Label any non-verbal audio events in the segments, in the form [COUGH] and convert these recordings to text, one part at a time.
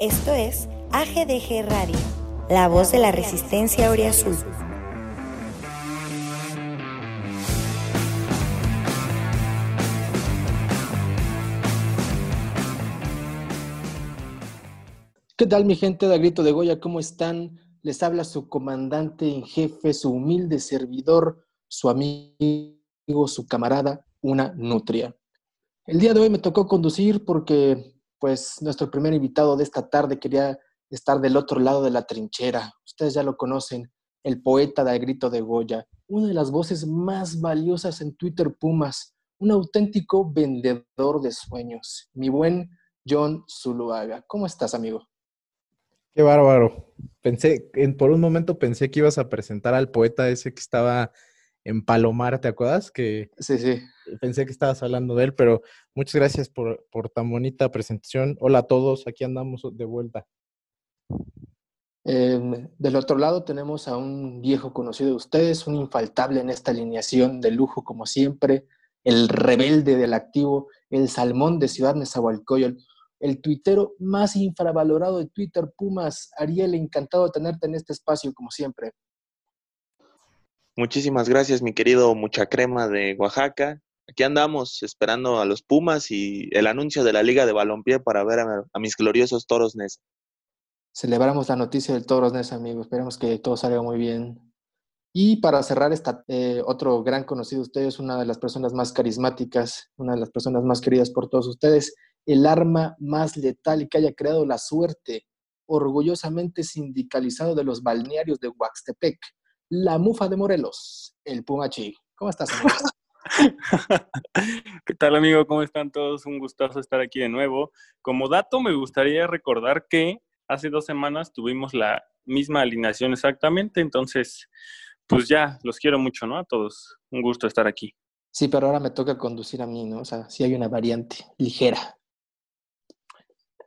Esto es AGDG Radio, la voz de la resistencia Azul. ¿Qué tal mi gente de Grito de Goya? ¿Cómo están? Les habla su comandante en jefe, su humilde servidor, su amigo, su camarada, una nutria. El día de hoy me tocó conducir porque pues nuestro primer invitado de esta tarde quería estar del otro lado de la trinchera. Ustedes ya lo conocen, el poeta del grito de Goya, una de las voces más valiosas en Twitter Pumas, un auténtico vendedor de sueños, mi buen John Zuluaga. ¿Cómo estás, amigo? Qué bárbaro. Pensé, por un momento pensé que ibas a presentar al poeta ese que estaba en Palomar, ¿te acuerdas? Que sí, sí. Pensé que estabas hablando de él, pero muchas gracias por, por tan bonita presentación. Hola a todos, aquí andamos de vuelta. Em, del otro lado tenemos a un viejo conocido de ustedes, un infaltable en esta alineación de lujo como siempre, el rebelde del activo, el salmón de Ciudad Nezahualcóyotl, el tuitero más infravalorado de Twitter, Pumas. Ariel, encantado de tenerte en este espacio como siempre. Muchísimas gracias, mi querido Mucha Crema de Oaxaca. Aquí andamos esperando a los Pumas y el anuncio de la Liga de Balompié para ver a, mis gloriosos Toros Nesa. Celebramos la noticia del Toros Nesa, amigos. Esperemos que todo salga muy bien. Y para cerrar, esta, eh, otro gran conocido de ustedes, una de las personas más carismáticas, una de las personas más queridas por todos ustedes, el arma más letal y que haya creado la suerte, orgullosamente sindicalizado de los balnearios de Huaxtepec, la mufa de Morelos, el Pumachi. ¿Cómo estás, amigo? [LAUGHS] ¿Qué tal, amigo? ¿Cómo están todos? Un gustazo estar aquí de nuevo. Como dato, me gustaría recordar que hace dos semanas tuvimos la misma alineación exactamente, entonces, pues ya, los quiero mucho, ¿no? A todos. Un gusto estar aquí. Sí, pero ahora me toca conducir a mí, ¿no? O sea, sí hay una variante ligera.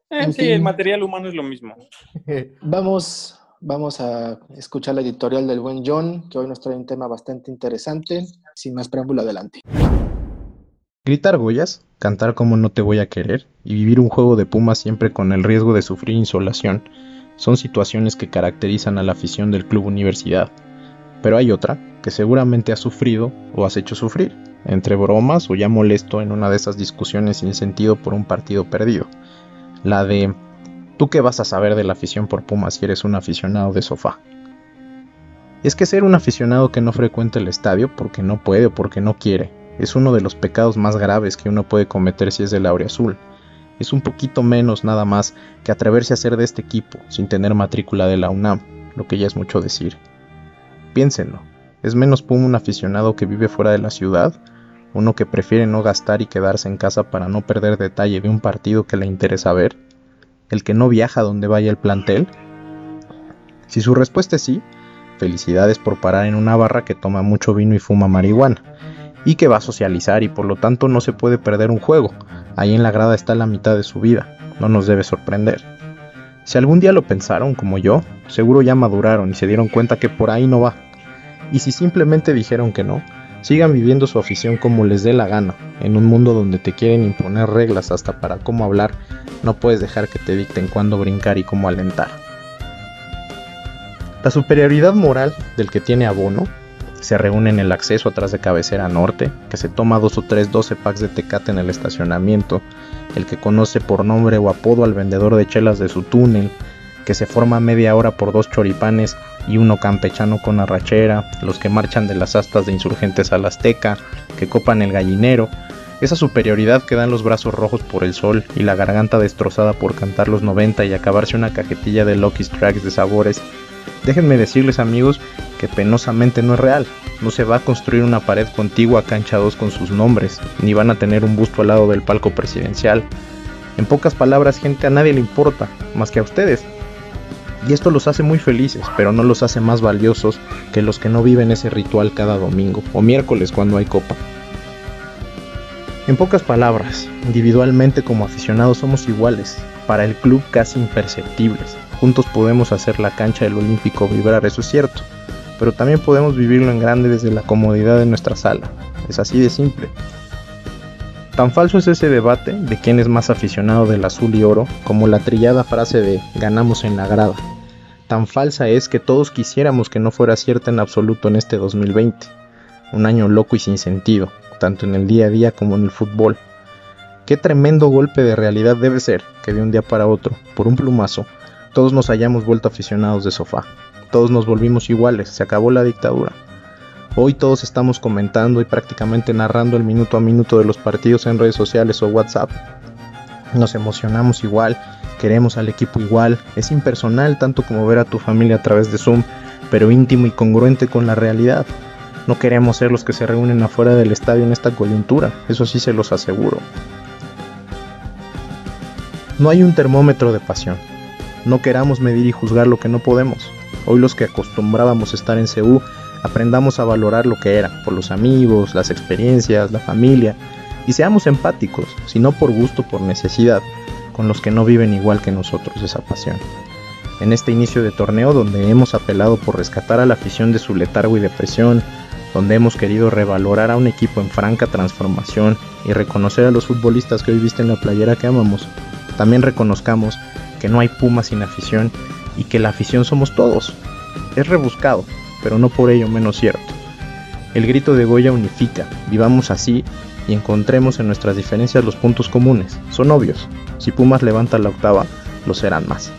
Eh, sí, el material humano es lo mismo. [LAUGHS] Vamos Vamos a escuchar la editorial del buen John, que hoy nos trae un tema bastante interesante. Sin más preámbulo, adelante. Gritar Goyas, cantar como no te voy a querer y vivir un juego de Pumas siempre con el riesgo de sufrir insolación son situaciones que caracterizan a la afición del Club Universidad. Pero hay otra que seguramente has sufrido o has hecho sufrir, entre bromas o ya molesto en una de esas discusiones sin sentido por un partido perdido. La de ¿Tú qué vas a saber de la afición por Pumas si eres un aficionado de sofá? Es que ser un aficionado que no frecuenta el estadio porque no puede o porque no quiere es uno de los pecados más graves que uno puede cometer si es del azul. Es un poquito menos nada más que atreverse a ser de este equipo sin tener matrícula de la UNAM, lo que ya es mucho decir. Piénsenlo, ¿es menos Puma un aficionado que vive fuera de la ciudad? ¿Uno que prefiere no gastar y quedarse en casa para no perder detalle de un partido que le interesa ver? El que no viaja donde vaya el plantel? Si su respuesta es sí, felicidades por parar en una barra que toma mucho vino y fuma marihuana, y que va a socializar y por lo tanto no se puede perder un juego, ahí en la grada está la mitad de su vida, no nos debe sorprender. Si algún día lo pensaron como yo, seguro ya maduraron y se dieron cuenta que por ahí no va. Y si simplemente dijeron que no, sigan viviendo su afición como les dé la gana. En un mundo donde te quieren imponer reglas hasta para cómo hablar, no puedes dejar que te dicten cuándo brincar y cómo alentar. La superioridad moral del que tiene abono se reúne en el acceso atrás de cabecera norte, que se toma dos o tres 12 packs de tecate en el estacionamiento, el que conoce por nombre o apodo al vendedor de chelas de su túnel, que se forma media hora por dos choripanes y uno campechano con arrachera, los que marchan de las astas de insurgentes a la Azteca, que copan el gallinero, esa superioridad que dan los brazos rojos por el sol y la garganta destrozada por cantar los 90 y acabarse una cajetilla de Lucky Tracks de sabores. Déjenme decirles amigos que penosamente no es real. No se va a construir una pared contigua a cancha 2 con sus nombres, ni van a tener un busto al lado del palco presidencial. En pocas palabras, gente, a nadie le importa, más que a ustedes. Y esto los hace muy felices, pero no los hace más valiosos que los que no viven ese ritual cada domingo o miércoles cuando hay copa. En pocas palabras, individualmente como aficionados somos iguales, para el club casi imperceptibles. Juntos podemos hacer la cancha del Olímpico vibrar, eso es cierto, pero también podemos vivirlo en grande desde la comodidad de nuestra sala. Es así de simple. Tan falso es ese debate de quién es más aficionado del azul y oro como la trillada frase de ganamos en la grada. Tan falsa es que todos quisiéramos que no fuera cierta en absoluto en este 2020. Un año loco y sin sentido, tanto en el día a día como en el fútbol. Qué tremendo golpe de realidad debe ser que de un día para otro, por un plumazo, todos nos hayamos vuelto aficionados de sofá. Todos nos volvimos iguales, se acabó la dictadura. Hoy todos estamos comentando y prácticamente narrando el minuto a minuto de los partidos en redes sociales o WhatsApp. Nos emocionamos igual, queremos al equipo igual, es impersonal tanto como ver a tu familia a través de Zoom, pero íntimo y congruente con la realidad. No queremos ser los que se reúnen afuera del estadio en esta coyuntura, eso sí se los aseguro. No hay un termómetro de pasión. No queramos medir y juzgar lo que no podemos. Hoy los que acostumbrábamos estar en CEU aprendamos a valorar lo que era, por los amigos, las experiencias, la familia, y seamos empáticos, si no por gusto, por necesidad, con los que no viven igual que nosotros esa pasión. En este inicio de torneo donde hemos apelado por rescatar a la afición de su letargo y depresión, donde hemos querido revalorar a un equipo en franca transformación y reconocer a los futbolistas que hoy visten la playera que amamos, también reconozcamos que no hay Pumas sin afición y que la afición somos todos. Es rebuscado, pero no por ello menos cierto. El grito de Goya unifica, vivamos así y encontremos en nuestras diferencias los puntos comunes. Son obvios, si Pumas levanta la octava, lo serán más.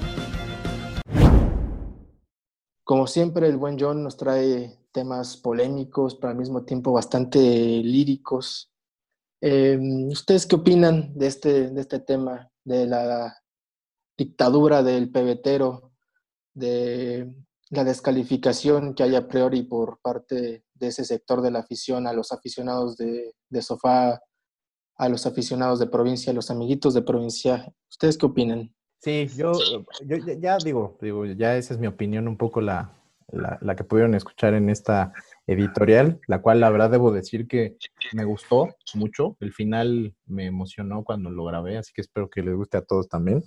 Como siempre, el buen John nos trae temas polémicos, pero al mismo tiempo bastante líricos. Em, ¿Ustedes qué opinan de este, de este tema, de la dictadura del pebetero, de la descalificación que hay a priori por parte de ese sector de la afición a los aficionados de, sofá, a los aficionados de provincia, a los amiguitos de provincia. ¿Ustedes qué opinan? Sí, yo, yo ya digo, digo, ya esa es mi opinión, un poco la, la, que pudieron escuchar en esta editorial, la cual la verdad debo decir que me gustó mucho. El final me emocionó cuando lo grabé, así que espero que les guste a todos también.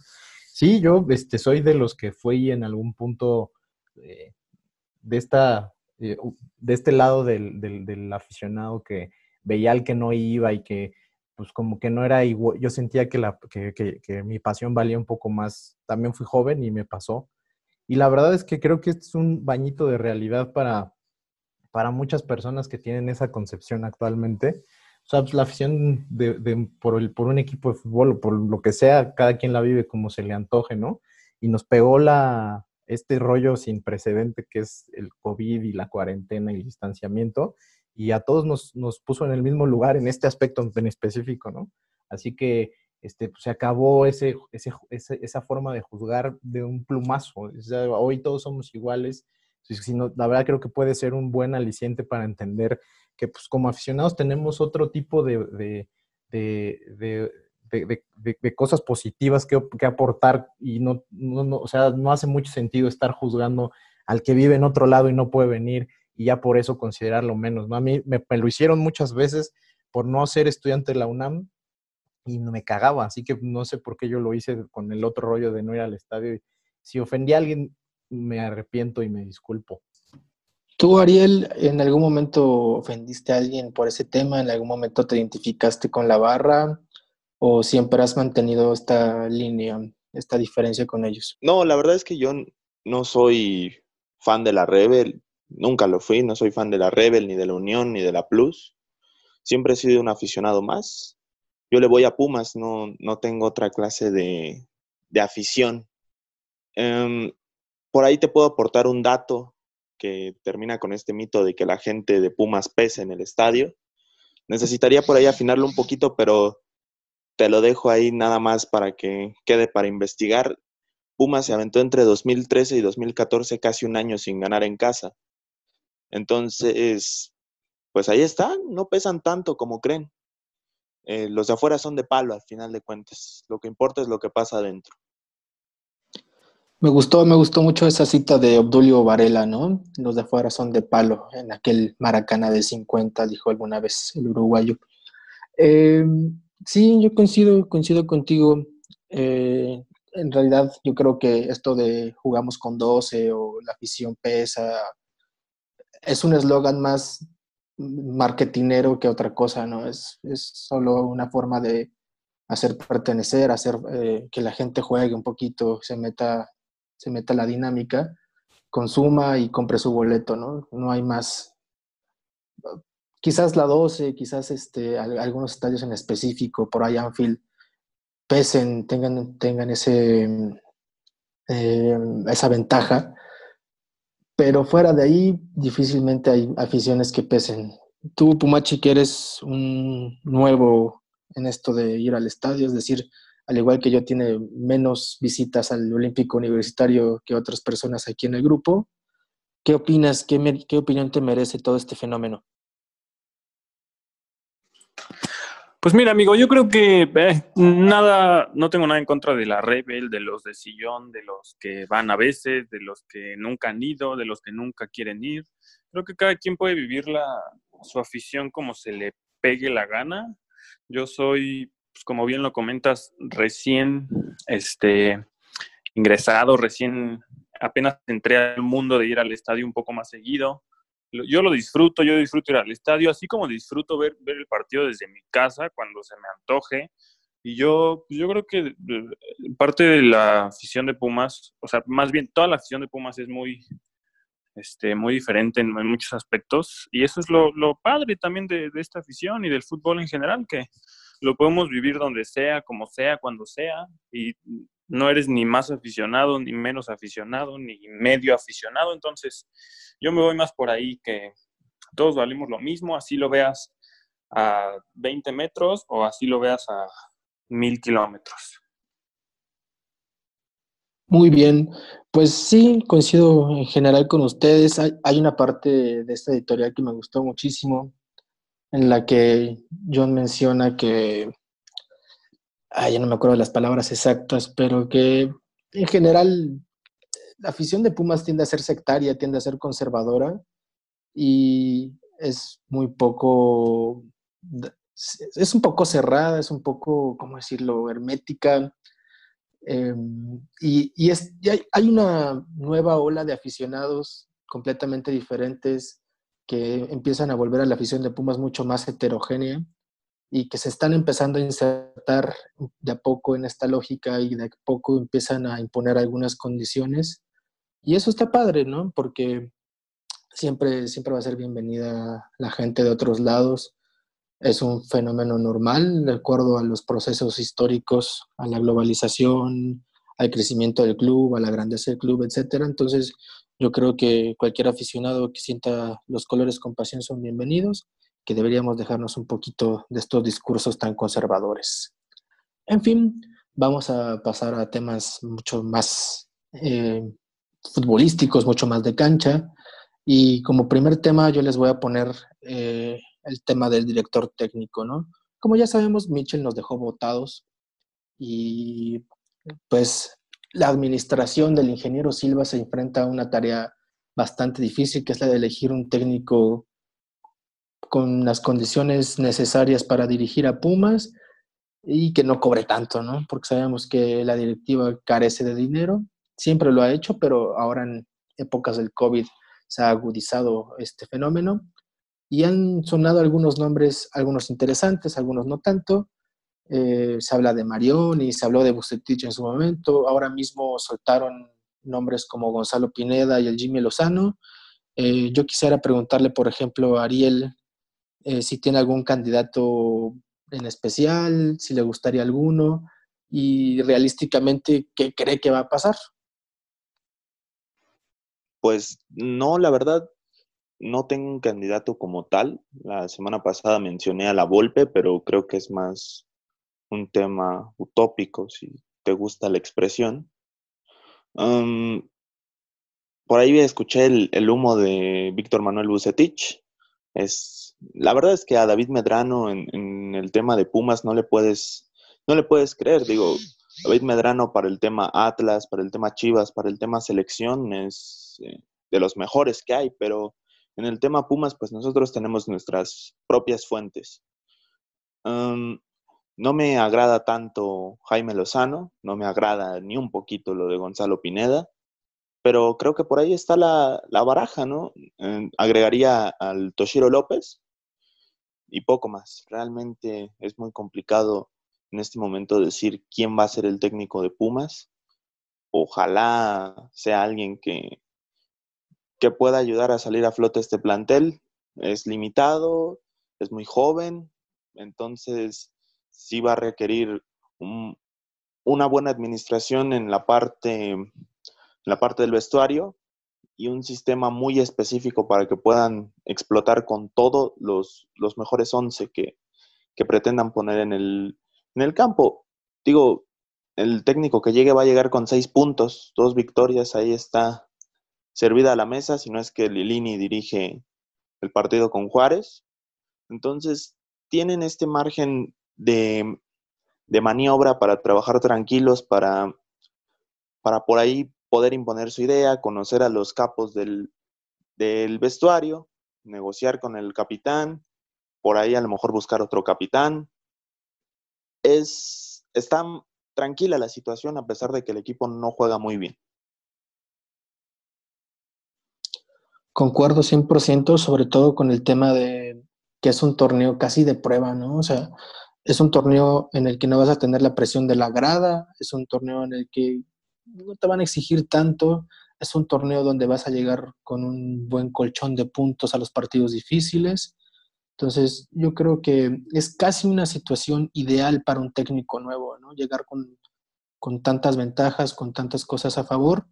Sí, yo este, soy de los que fui en algún punto eh, de, esta, eh, de este lado del, del, aficionado que veía al que no iba y que pues como que no era igual, yo sentía que, la, que, que, mi pasión valía un poco más, también fui joven y me pasó. Y la verdad es que creo que este es un bañito de realidad para, para muchas personas que tienen esa concepción actualmente. O sea, pues la afición de, por, el, por un equipo de fútbol o por lo que sea, cada quien la vive como se le antoje, ¿no? Y nos pegó la, este rollo sin precedente que es el COVID y la cuarentena y el distanciamiento, y a todos nos, nos puso en el mismo lugar en este aspecto en específico, ¿no? Así que este, pues, se acabó ese, ese, esa forma de juzgar de un plumazo. hoy todos somos iguales. Sino, la verdad creo que puede ser un buen aliciente para entender que pues, como aficionados tenemos otro tipo de, de, de cosas positivas que, que, aportar y no, no, o sea, no hace mucho sentido estar juzgando al que vive en otro lado y no puede venir y ya por eso considerarlo menos. A mí me, me, lo hicieron muchas veces por no ser estudiante de la UNAM y me cagaba, así que no sé por qué yo lo hice con el otro rollo de no ir al estadio. Si ofendí a alguien, me arrepiento y me disculpo. ¿Tú, Ariel, en algún momento ofendiste a alguien por ese tema? ¿En algún momento te identificaste con la barra? ¿O siempre has mantenido esta línea, esta diferencia con ellos? No, la verdad es que yo no soy fan de la Rebel. Nunca lo fui. No soy fan de la Rebel, ni de la Unión, ni de la Plus. Siempre he sido un aficionado más yo le voy a Pumas, no, no tengo otra clase de, afición. Em, por ahí te puedo aportar un dato que termina con este mito de que la gente de Pumas pese en el estadio. Necesitaría por ahí afinarlo un poquito, pero te lo dejo ahí nada más para que quede para investigar. Pumas se aventó entre 2013 y 2014 casi un año sin ganar en casa. Entonces, pues ahí están, no pesan tanto como creen. Eh, los de afuera son de palo al final de cuentas. Lo que importa es lo que pasa adentro. Me gustó, me gustó mucho esa cita de Obdulio Varela, ¿no? Los de afuera son de palo, en aquel Maracana de 50, dijo alguna vez el uruguayo. Eh, sí, yo coincido, coincido contigo. Eh, en realidad, yo creo que esto de jugamos con 12 o la afición pesa es un eslogan más marketinero que otra cosa, ¿no? Es, es solo una forma de hacer pertenecer, hacer eh, que la gente juegue un poquito, se meta, se meta la dinámica, consuma y compre su boleto, ¿no? No hay más. Quizás la 12, quizás este, algunos estadios en específico, por ahí Anfield, pesen, tengan, tengan ese, eh, esa ventaja, pero fuera de ahí, difícilmente hay aficiones que pesen. Tú, Pumachi, que eres un nuevo en esto de ir al estadio, es decir, al igual que yo, tiene menos visitas al Olímpico Universitario que otras personas aquí en el grupo. ¿Qué opinas? ¿Qué, qué opinión te merece todo este fenómeno? Pues mira, amigo, yo creo que eh, nada, no tengo nada en contra de la Rebel, de los de sillón, de los que van a veces, de los que nunca han ido, de los que nunca quieren ir. Creo que cada quien puede vivir la, su afición como se le pegue la gana. Yo soy, pues, como bien lo comentas, recién este, ingresado, recién apenas entré al mundo de ir al estadio un poco más seguido yo lo disfruto, yo disfruto ir al estadio, así como disfruto ver, ver el partido desde mi casa cuando se me antoje. Y yo, yo creo que parte de la afición de Pumas, o sea, más bien toda la afición de Pumas es muy, este, muy diferente en, muchos aspectos. Y eso es lo, lo padre también de, de, esta afición y del fútbol en general, que lo podemos vivir donde sea, como sea, cuando sea. Y no eres ni más aficionado, ni menos aficionado, ni medio aficionado. Entonces, yo me voy más por ahí que todos valimos lo mismo, así lo veas a 20 metros o así lo veas a mil kilómetros. Muy bien, pues sí, coincido en general con ustedes. Hay, una parte de esta editorial que me gustó muchísimo, en la que John menciona que ah, ya no me acuerdo las palabras exactas, pero que en general la afición de Pumas tiende a ser sectaria, tiende a ser conservadora y es muy poco, es un poco cerrada, es un poco, ¿cómo decirlo?, hermética. Em, y, y, es, hay una nueva ola de aficionados completamente diferentes que empiezan a volver a la afición de Pumas mucho más heterogénea y que se están empezando a insertar de a poco en esta lógica y de a poco empiezan a imponer algunas condiciones. Y eso está padre, ¿no? Porque siempre, siempre va a ser bienvenida la gente de otros lados. Es un fenómeno normal de acuerdo a los procesos históricos, a la globalización, al crecimiento del club, a la grandeza del club, etc. Entonces, yo creo que cualquier aficionado que sienta los colores con pasión son bienvenidos que deberíamos dejarnos un poquito de estos discursos tan conservadores. En fin, vamos a pasar a temas mucho más eh, futbolísticos, mucho más de cancha. Y como primer tema yo les voy a poner eh, el tema del director técnico, ¿no? Como ya sabemos, Mitchell nos dejó votados y pues la administración del ingeniero Silva se enfrenta a una tarea bastante difícil, que es la de elegir un técnico con las condiciones necesarias para dirigir a Pumas y que no cobre tanto, ¿no? Porque sabemos que la directiva carece de dinero, siempre lo ha hecho, pero ahora en épocas del COVID se ha agudizado este fenómeno y han sonado algunos nombres, algunos interesantes, algunos no tanto. Eh, se habla de Marión y se habló de Bucetich en su momento. Ahora mismo soltaron nombres como Gonzalo Pineda y el Jimmy Lozano. Eh, yo quisiera preguntarle, por ejemplo, a Ariel eh, si tiene algún candidato en especial, si le gustaría alguno y realísticamente qué cree que va a pasar. Pues no, la verdad, no tengo un candidato como tal. La semana pasada mencioné a la Volpe, pero creo que es más un tema utópico, si te gusta la expresión. por ahí escuché el, el humo de Víctor Manuel Bucetich. Es la verdad es que a David Medrano en, el tema de Pumas no le puedes, no le puedes creer. Digo, David Medrano para el tema Atlas, para el tema Chivas, para el tema selección es eh, de los mejores que hay, pero en el tema Pumas, pues nosotros tenemos nuestras propias fuentes. no me agrada tanto Jaime Lozano, no me agrada ni un poquito lo de Gonzalo Pineda pero creo que por ahí está la, baraja, ¿no? agregaría al Toshiro López, y poco más. Realmente es muy complicado en este momento decir quién va a ser el técnico de Pumas. Ojalá sea alguien que, que pueda ayudar a salir a flote este plantel. Es limitado, es muy joven, entonces sí va a requerir una buena administración en la parte, en la parte del vestuario y un sistema muy específico para que puedan explotar con todos los, los mejores 11 que, que pretendan poner en el, en el campo. Digo, el técnico que llegue va a llegar con seis puntos, dos victorias, ahí está servida a la mesa, si no es que Lilini dirige el partido con Juárez. Entonces, tienen este margen de, de maniobra para trabajar tranquilos, para, para por ahí poder imponer su idea, conocer a los capos del, del vestuario, negociar con el capitán, por ahí a lo mejor buscar otro capitán. Es, está tranquila la situación a pesar de que el equipo no juega muy bien. Concuerdo 100%, sobre todo con el tema de que es un torneo casi de prueba, ¿no? O sea, es un torneo en el que no vas a tener la presión de la grada, es un torneo en el que no te van a exigir tanto, es un torneo donde vas a llegar con un buen colchón de puntos a los partidos difíciles. Entonces, yo creo que es casi una situación ideal para un técnico nuevo, ¿no? Llegar con, con tantas ventajas, con tantas cosas a favor.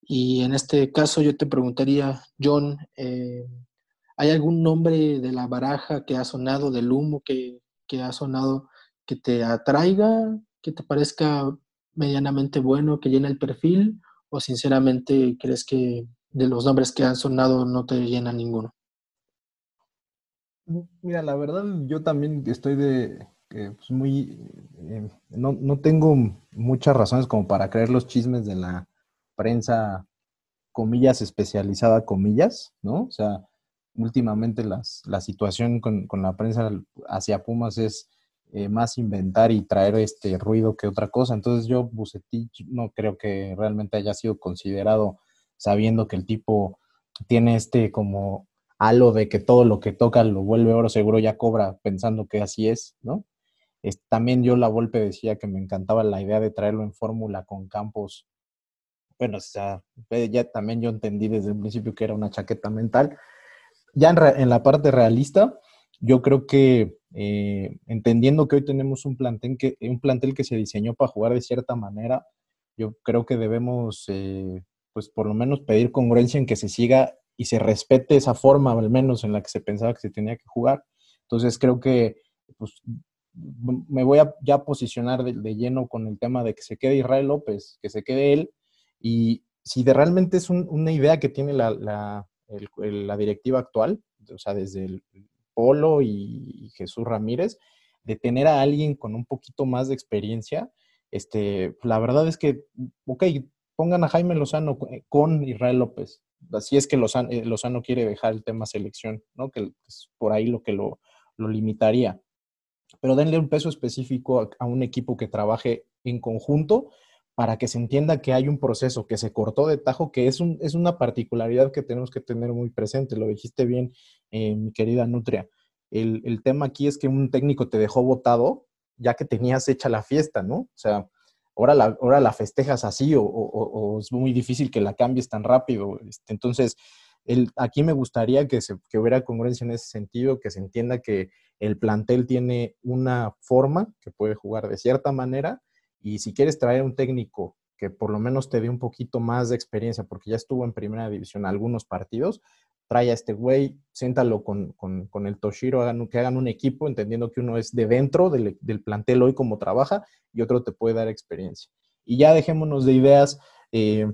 Y en este caso yo te preguntaría, John, eh, ¿hay algún nombre de la baraja que ha sonado, del humo que, que ha sonado, que te atraiga, que te parezca medianamente bueno, que llena el perfil? ¿O sinceramente crees que de los nombres que han sonado no te llena ninguno? Mira, la verdad yo también estoy de eh, pues muy... Eh, no, no tengo muchas razones como para creer los chismes de la prensa, comillas, especializada, comillas, ¿no? O sea, últimamente las, la situación con, con, la prensa hacia Pumas es eh, más inventar y traer este ruido que otra cosa. Entonces yo, Bucetich, no creo que realmente haya sido considerado sabiendo que el tipo tiene este como halo de que todo lo que toca lo vuelve oro, seguro ya cobra pensando que así es, ¿no? también yo la Volpe decía que me encantaba la idea de traerlo en fórmula con campos. Bueno, o sea, ya también yo entendí desde el principio que era una chaqueta mental, ya en, la parte realista, yo creo que eh, entendiendo que hoy tenemos un plantel, que, un plantel que se diseñó para jugar de cierta manera, yo creo que debemos, eh, pues por lo menos pedir congruencia en que se siga y se respete esa forma, al menos en la que se pensaba que se tenía que jugar. Entonces creo que pues, me voy a ya posicionar de, lleno con el tema de que se quede Israel López, que se quede él, y si de realmente es una idea que tiene la, la directiva actual, o sea, desde el Polo y, Jesús Ramírez, de tener a alguien con un poquito más de experiencia, este, la verdad es que, ok, pongan a Jaime Lozano con Israel López. Así es que Lozano, eh, Lozano quiere dejar el tema selección, ¿no? Que es por ahí lo que lo, lo limitaría. Pero denle un peso específico a un equipo que trabaje en conjunto para que se entienda que hay un proceso que se cortó de tajo, que es, un, es una particularidad que tenemos que tener muy presente. Lo dijiste bien, eh, mi querida Nutria. El, el, tema aquí es que un técnico te dejó votado ya que tenías hecha la fiesta, ¿no? O sea, ahora la, ahora la festejas así o, es muy difícil que la cambies tan rápido. Este, entonces, el, aquí me gustaría que, se, que hubiera congruencia en ese sentido, que se entienda que el plantel tiene una forma que puede jugar de cierta manera y si quieres traer un técnico que por lo menos te dé un poquito más de experiencia, porque ya estuvo en primera división algunos partidos, trae a este güey, siéntalo con, con, el Toshiro, hagan, que hagan un equipo, entendiendo que uno es de dentro del, del, plantel hoy como trabaja y otro te puede dar experiencia. Y ya dejémonos de ideas, eh,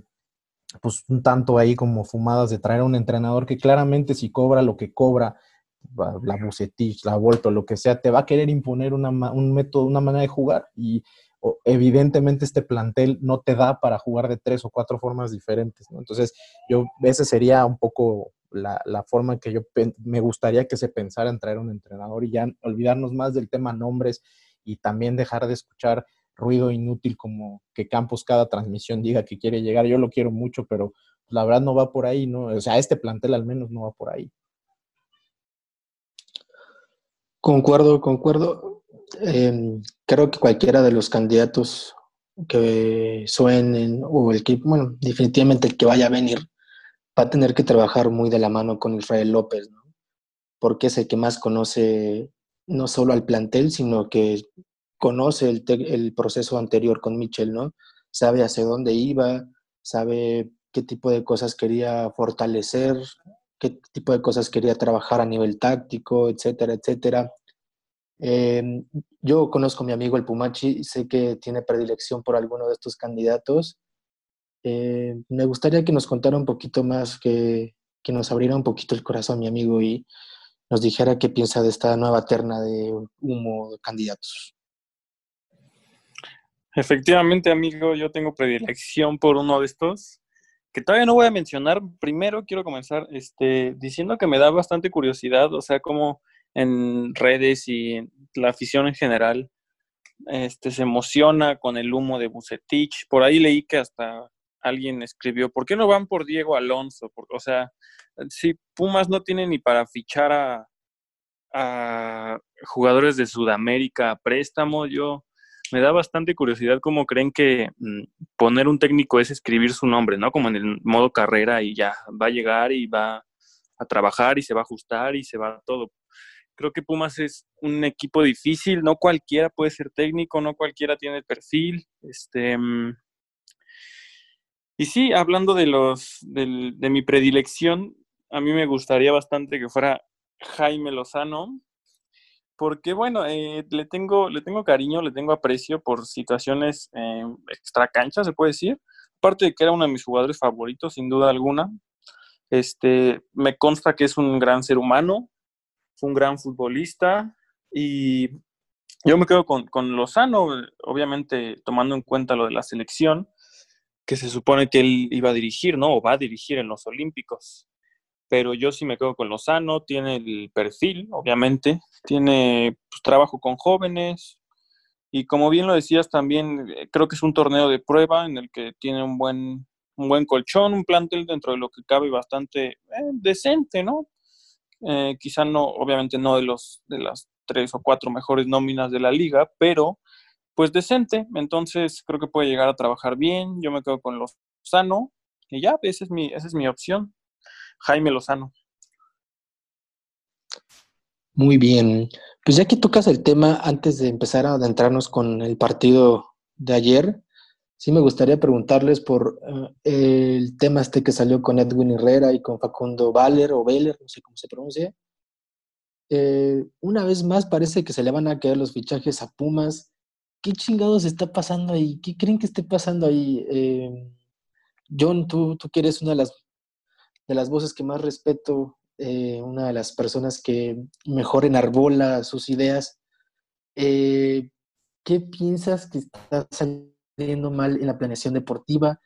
pues un tanto ahí como fumadas de traer a un entrenador que claramente si cobra lo que cobra, la Bucetich, la Volto, lo que sea, te va a querer imponer una, un método, una manera de jugar y evidentemente este plantel no te da para jugar de tres o cuatro formas diferentes, ¿no? Entonces, yo, esa sería un poco la, la forma que yo me gustaría que se pensara en traer un entrenador y ya olvidarnos más del tema nombres y también dejar de escuchar ruido inútil como que Campos cada transmisión diga que quiere llegar. Yo lo quiero mucho, pero la verdad no va por ahí, ¿no? O sea, este plantel al menos no va por ahí. Concuerdo, concuerdo. Em, creo que cualquiera de los candidatos que suenen o el que, bueno, definitivamente el que vaya a venir va a tener que trabajar muy de la mano con Israel López, ¿no? Porque es el que más conoce no solo al plantel, sino que conoce el, el proceso anterior con Michel, ¿no? Sabe hacia dónde iba, sabe qué tipo de cosas quería fortalecer, qué tipo de cosas quería trabajar a nivel táctico, etcétera, etcétera. Em, yo conozco a mi amigo el Pumachi, sé que tiene predilección por alguno de estos candidatos. Eh, me gustaría que nos contara un poquito más, que, que, nos abriera un poquito el corazón, mi amigo, y nos dijera qué piensa de esta nueva terna de humo de candidatos. Efectivamente, amigo, yo tengo predilección por uno de estos, que todavía no voy a mencionar. Primero quiero comenzar este, diciendo que me da bastante curiosidad, o sea, como en redes y la afición en general este, se emociona con el humo de Bucetich. Por ahí leí que hasta alguien escribió, ¿por qué no van por Diego Alonso? o sea, si Pumas no tiene ni para fichar a, a jugadores de Sudamérica a préstamo, yo me da bastante curiosidad cómo creen que mm, poner un técnico es escribir su nombre, ¿no? Como en el modo carrera y ya va a llegar y va a trabajar y se va a ajustar y se va todo. Creo que Pumas es un equipo difícil, no cualquiera puede ser técnico, no cualquiera tiene el perfil. Este, mm, y sí, hablando de, los, de mi predilección, a mí me gustaría bastante que fuera Jaime Lozano, porque bueno, eh, le, tengo, le tengo cariño, le tengo aprecio por situaciones eh, extra cancha, se puede decir. Aparte de que era uno de mis jugadores favoritos, sin duda alguna. Este, me consta que es un gran ser humano, un gran futbolista y yo me quedo con, con Lozano, obviamente tomando en cuenta lo de la selección, que se supone que él iba a dirigir, ¿no? O va a dirigir en los Olímpicos. Pero yo sí me quedo con Lozano, tiene el perfil, obviamente, tiene pues, trabajo con jóvenes y como bien lo decías también, creo que es un torneo de prueba en el que tiene un buen, un buen colchón, un plantel dentro de lo que cabe bastante eh, decente, ¿no? Eh, quizá no, obviamente no de, los, de las tres o cuatro mejores nóminas de la liga, pero pues decente. Entonces creo que puede llegar a trabajar bien. Yo me quedo con Lozano y ya, esa es mi, esa es mi opción. Jaime Lozano. Muy bien. Pues ya que tocas el tema, antes de empezar a adentrarnos con el partido de ayer, sí me gustaría preguntarles por eh, el tema este que salió con Edwin Herrera y con Facundo Valer o Veller, no sé cómo se pronuncia. Eh, una vez más parece que se le van a caer los fichajes a Pumas. ¿Qué chingados está pasando ahí? ¿Qué creen que esté pasando ahí? Eh, John, tú, tú que eres una de las, de las voces que más respeto, una de las personas que mejor enarbola sus ideas. ¿Qué piensas que está saliendo? Mal en la planeación deportiva.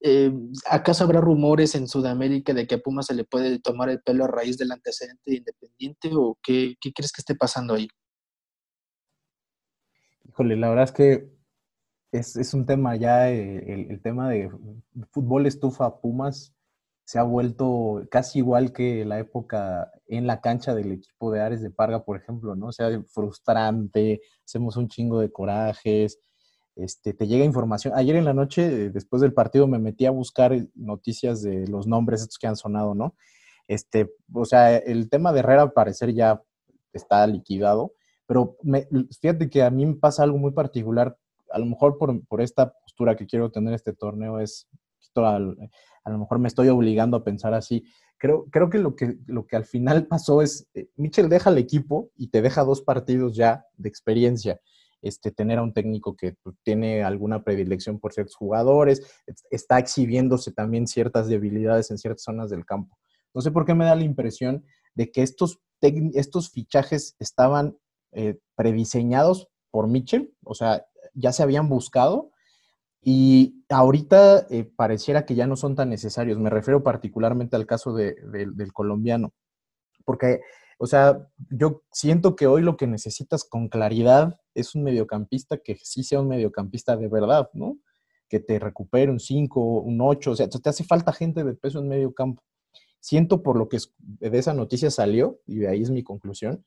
Eh, ¿Acaso habrá rumores en Sudamérica de que a Puma se le puede tomar el pelo a raíz del antecedente independiente o qué, qué crees que esté pasando ahí? Híjole, la verdad es que es, es un tema ya, eh, el, el, tema de fútbol estufa Pumas se ha vuelto casi igual que la época en la cancha del equipo de Ares de Parga, por ejemplo, ¿no? O sea, frustrante, hacemos un chingo de corajes, este, te llega información. Ayer en la noche, después del partido, me metí a buscar noticias de los nombres estos que han sonado, ¿no? Este, o sea, el tema de Herrera al parecer ya está liquidado, pero fíjate que a mí me pasa algo muy particular, a lo mejor por, esta postura que quiero tener este torneo es, a lo mejor me estoy obligando a pensar así. Creo, creo que, lo que lo que al final pasó es, eh, Mitchell deja el equipo y te deja dos partidos ya de experiencia este, tener a un técnico que pues, tiene alguna predilección por ciertos jugadores, está exhibiéndose también ciertas debilidades en ciertas zonas del campo. No sé por qué me da la impresión de que estos, estos fichajes estaban eh, prediseñados por Mitchell, o sea, ya se habían buscado y ahorita eh, pareciera que ya no son tan necesarios. Me refiero particularmente al caso del colombiano, porque o sea, yo siento que hoy lo que necesitas con claridad es un mediocampista que sí sea un mediocampista de verdad, ¿no? Que te recupere un 5, un 8, o sea, te hace falta gente de peso en medio campo. Siento por lo que de esa noticia salió, y de ahí es mi conclusión,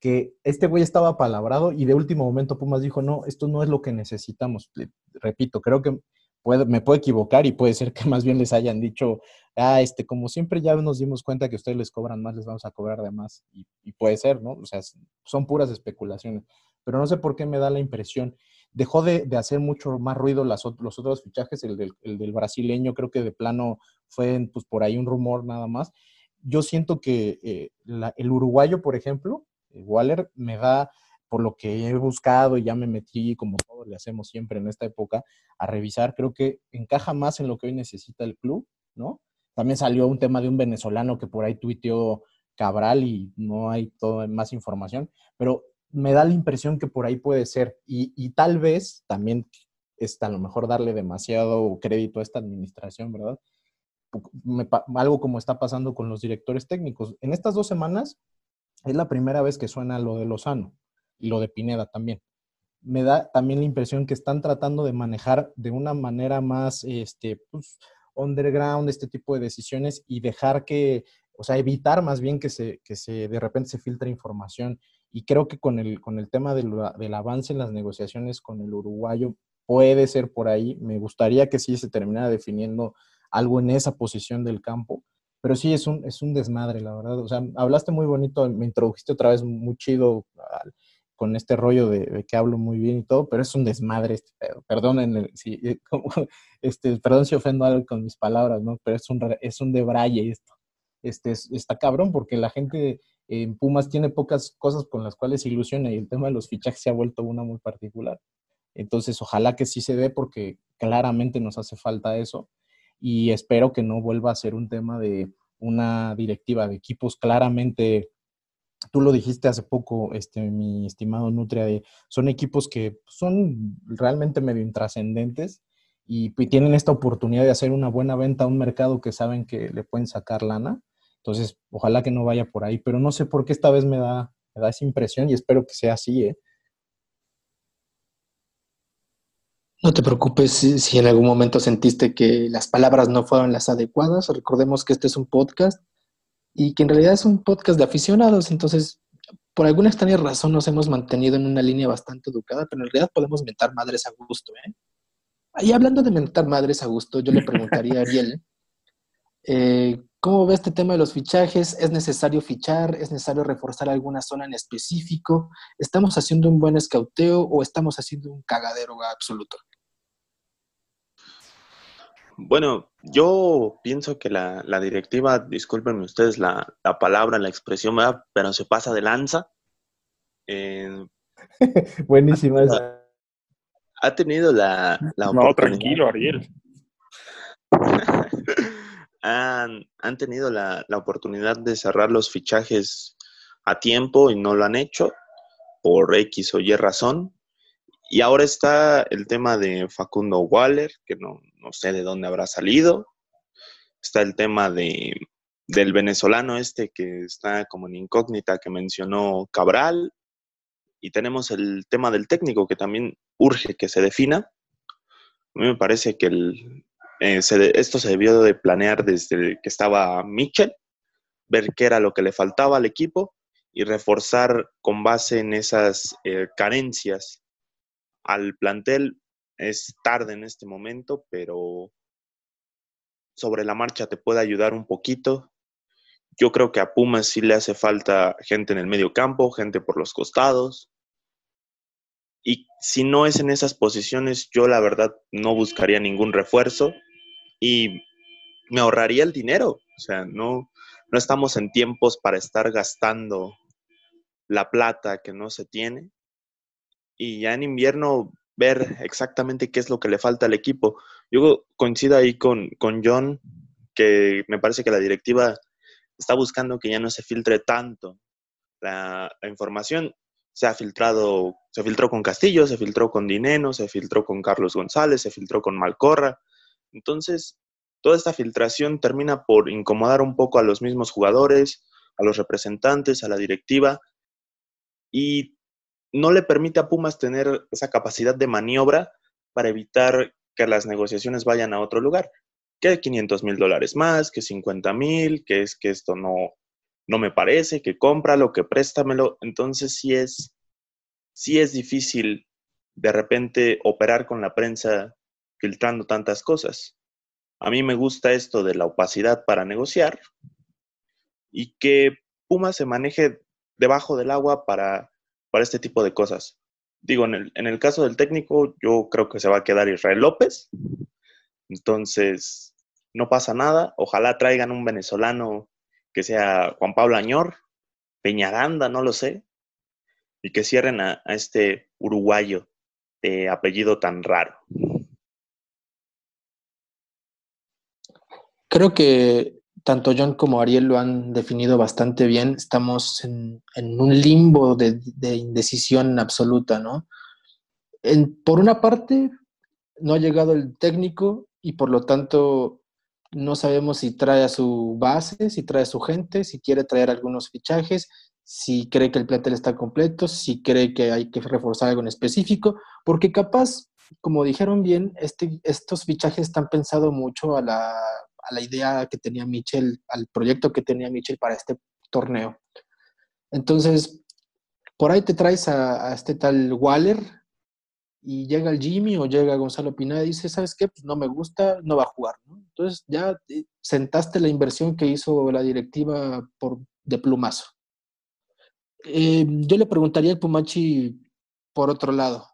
que este güey estaba palabrado y de último momento Pumas dijo, no, esto no es lo que necesitamos. Repito, creo que me puedo equivocar y puede ser que más bien les hayan dicho, ah, este, como siempre ya nos dimos cuenta que ustedes les cobran más, les vamos a cobrar de más. Y, puede ser, ¿no? O sea, son puras especulaciones. Pero no sé por qué me da la impresión. Dejó de, hacer mucho más ruido las, los otros fichajes, el del, el del, brasileño, creo que de plano fue pues, por ahí un rumor nada más. Yo siento que eh, el uruguayo, por ejemplo, Waller, me da por lo que he buscado y ya me metí, como todos le hacemos siempre en esta época, a revisar, creo que encaja más en lo que hoy necesita el club, ¿no? También salió un tema de un venezolano que por ahí tuiteó Cabral y no hay toda más información, pero me da la impresión que por ahí puede ser. Y, tal vez también está a lo mejor darle demasiado crédito a esta administración, ¿verdad? algo como está pasando con los directores técnicos. En estas dos semanas es la primera vez que suena lo de Lozano y lo de Pineda también. Me da también la impresión que están tratando de manejar de una manera más este, pues, underground este tipo de decisiones y dejar que, o sea, evitar más bien que se, que se de repente se filtre información. Y creo que con el, con el tema del, del avance en las negociaciones con el uruguayo puede ser por ahí. Me gustaría que sí se terminara definiendo algo en esa posición del campo pero sí es un, es un desmadre, la verdad. O sea, hablaste muy bonito, me introdujiste otra vez muy chido con este rollo de, que hablo muy bien y todo, pero es un desmadre este Perdonen si, [LAUGHS] este, perdón si ofendo algo con mis palabras, ¿no? Pero es un, es un debraye esto. Este, está cabrón porque la gente en Pumas tiene pocas cosas con las cuales ilusiona y el tema de los fichajes se ha vuelto una muy particular. Entonces, ojalá que sí se dé porque claramente nos hace falta eso y espero que no vuelva a ser un tema de una directiva de equipos claramente tú lo dijiste hace poco, este, mi estimado Nutria, de, son equipos que son realmente medio intrascendentes y, tienen esta oportunidad de hacer una buena venta a un mercado que saben que le pueden sacar lana. Entonces, ojalá que no vaya por ahí, pero no sé por qué esta vez me da, me da esa impresión y espero que sea así, ¿eh? No te preocupes si, en algún momento sentiste que las palabras no fueron las adecuadas. Recordemos que este es un podcast y que en realidad es un podcast de aficionados. Entonces, por alguna extraña razón nos hemos mantenido en una línea bastante educada, pero en realidad podemos mentar madres a gusto. ¿eh? Y hablando de mentar madres a gusto, yo le preguntaría a Ariel, [LAUGHS] eh, ¿cómo ve este tema de los fichajes? ¿Es necesario fichar? ¿Es necesario reforzar alguna zona en específico? ¿Estamos haciendo un buen escauteo o estamos haciendo un cagadero absoluto? Bueno, yo pienso que la, directiva, discúlpenme ustedes la, palabra, la expresión, pero se pasa de lanza. Eh, [LAUGHS] Buenísima esa. Ha tenido la, la No, tranquilo, Ariel. [LAUGHS] han, tenido la, la oportunidad de cerrar los fichajes a tiempo y no lo han hecho por X o Y razón. Y ahora está el tema de Facundo Waller, que no, sé de dónde habrá salido. Está el tema de, del venezolano este que está como en incógnita que mencionó Cabral. Y tenemos el tema del técnico que también urge que se defina. A mí me parece que el, eh, esto se debió de planear desde que estaba Mitchell, ver qué era lo que le faltaba al equipo y reforzar con base en esas eh, carencias al plantel. Es tarde en este momento, pero sobre la marcha te puede ayudar un poquito. Yo creo que a Pumas sí le hace falta gente en el medio campo, gente por los costados. Y si no es en esas posiciones, yo la verdad no buscaría ningún refuerzo y me ahorraría el dinero. O sea, no, no estamos en tiempos para estar gastando la plata que no se tiene y ya en invierno ver exactamente qué es lo que le falta al equipo. Yo coincido ahí con, con John, que me parece que la directiva está buscando que ya no se filtre tanto la, información. Se ha filtrado, se filtró con Castillo, se filtró con Dineno, se filtró con Carlos González, se filtró con Malcorra. Entonces, toda esta filtración termina por incomodar un poco a los mismos jugadores, a los representantes, a la directiva. Y no le permite a Pumas tener esa capacidad de maniobra para evitar que las negociaciones vayan a otro lugar. Que 500 mil dólares más, que 50 mil, que es que esto no, no me parece, que cómpralo, que préstamelo. Entonces sí es, sí es difícil de repente operar con la prensa filtrando tantas cosas. A mí me gusta esto de la opacidad para negociar y que Puma se maneje debajo del agua para, para este tipo de cosas. Digo, en el, caso del técnico, yo creo que se va a quedar Israel López. Entonces, no pasa nada. Ojalá traigan un venezolano que sea Juan Pablo Añor, Peñaranda, no lo sé, y que cierren a este uruguayo de apellido tan raro. Creo que tanto John como Ariel lo han definido bastante bien. Estamos en, en un limbo de, de, indecisión absoluta, ¿no? En, por una parte, no ha llegado el técnico y por lo tanto no sabemos si trae a su base, si trae a su gente, si quiere traer algunos fichajes, si cree que el plantel está completo, si cree que hay que reforzar algo en específico, porque capaz, como dijeron bien, este, estos fichajes están pensados mucho a la, a la idea que tenía Michel, al proyecto que tenía Michel para este torneo. Entonces, por ahí te traes a, este tal Waller y llega el Jimmy o llega Gonzalo Pineda y dice, ¿sabes qué? Pues no me gusta, no va a jugar. Entonces ya sentaste la inversión que hizo la directiva por, de plumazo. Eh, yo le preguntaría al Pumachi por otro lado.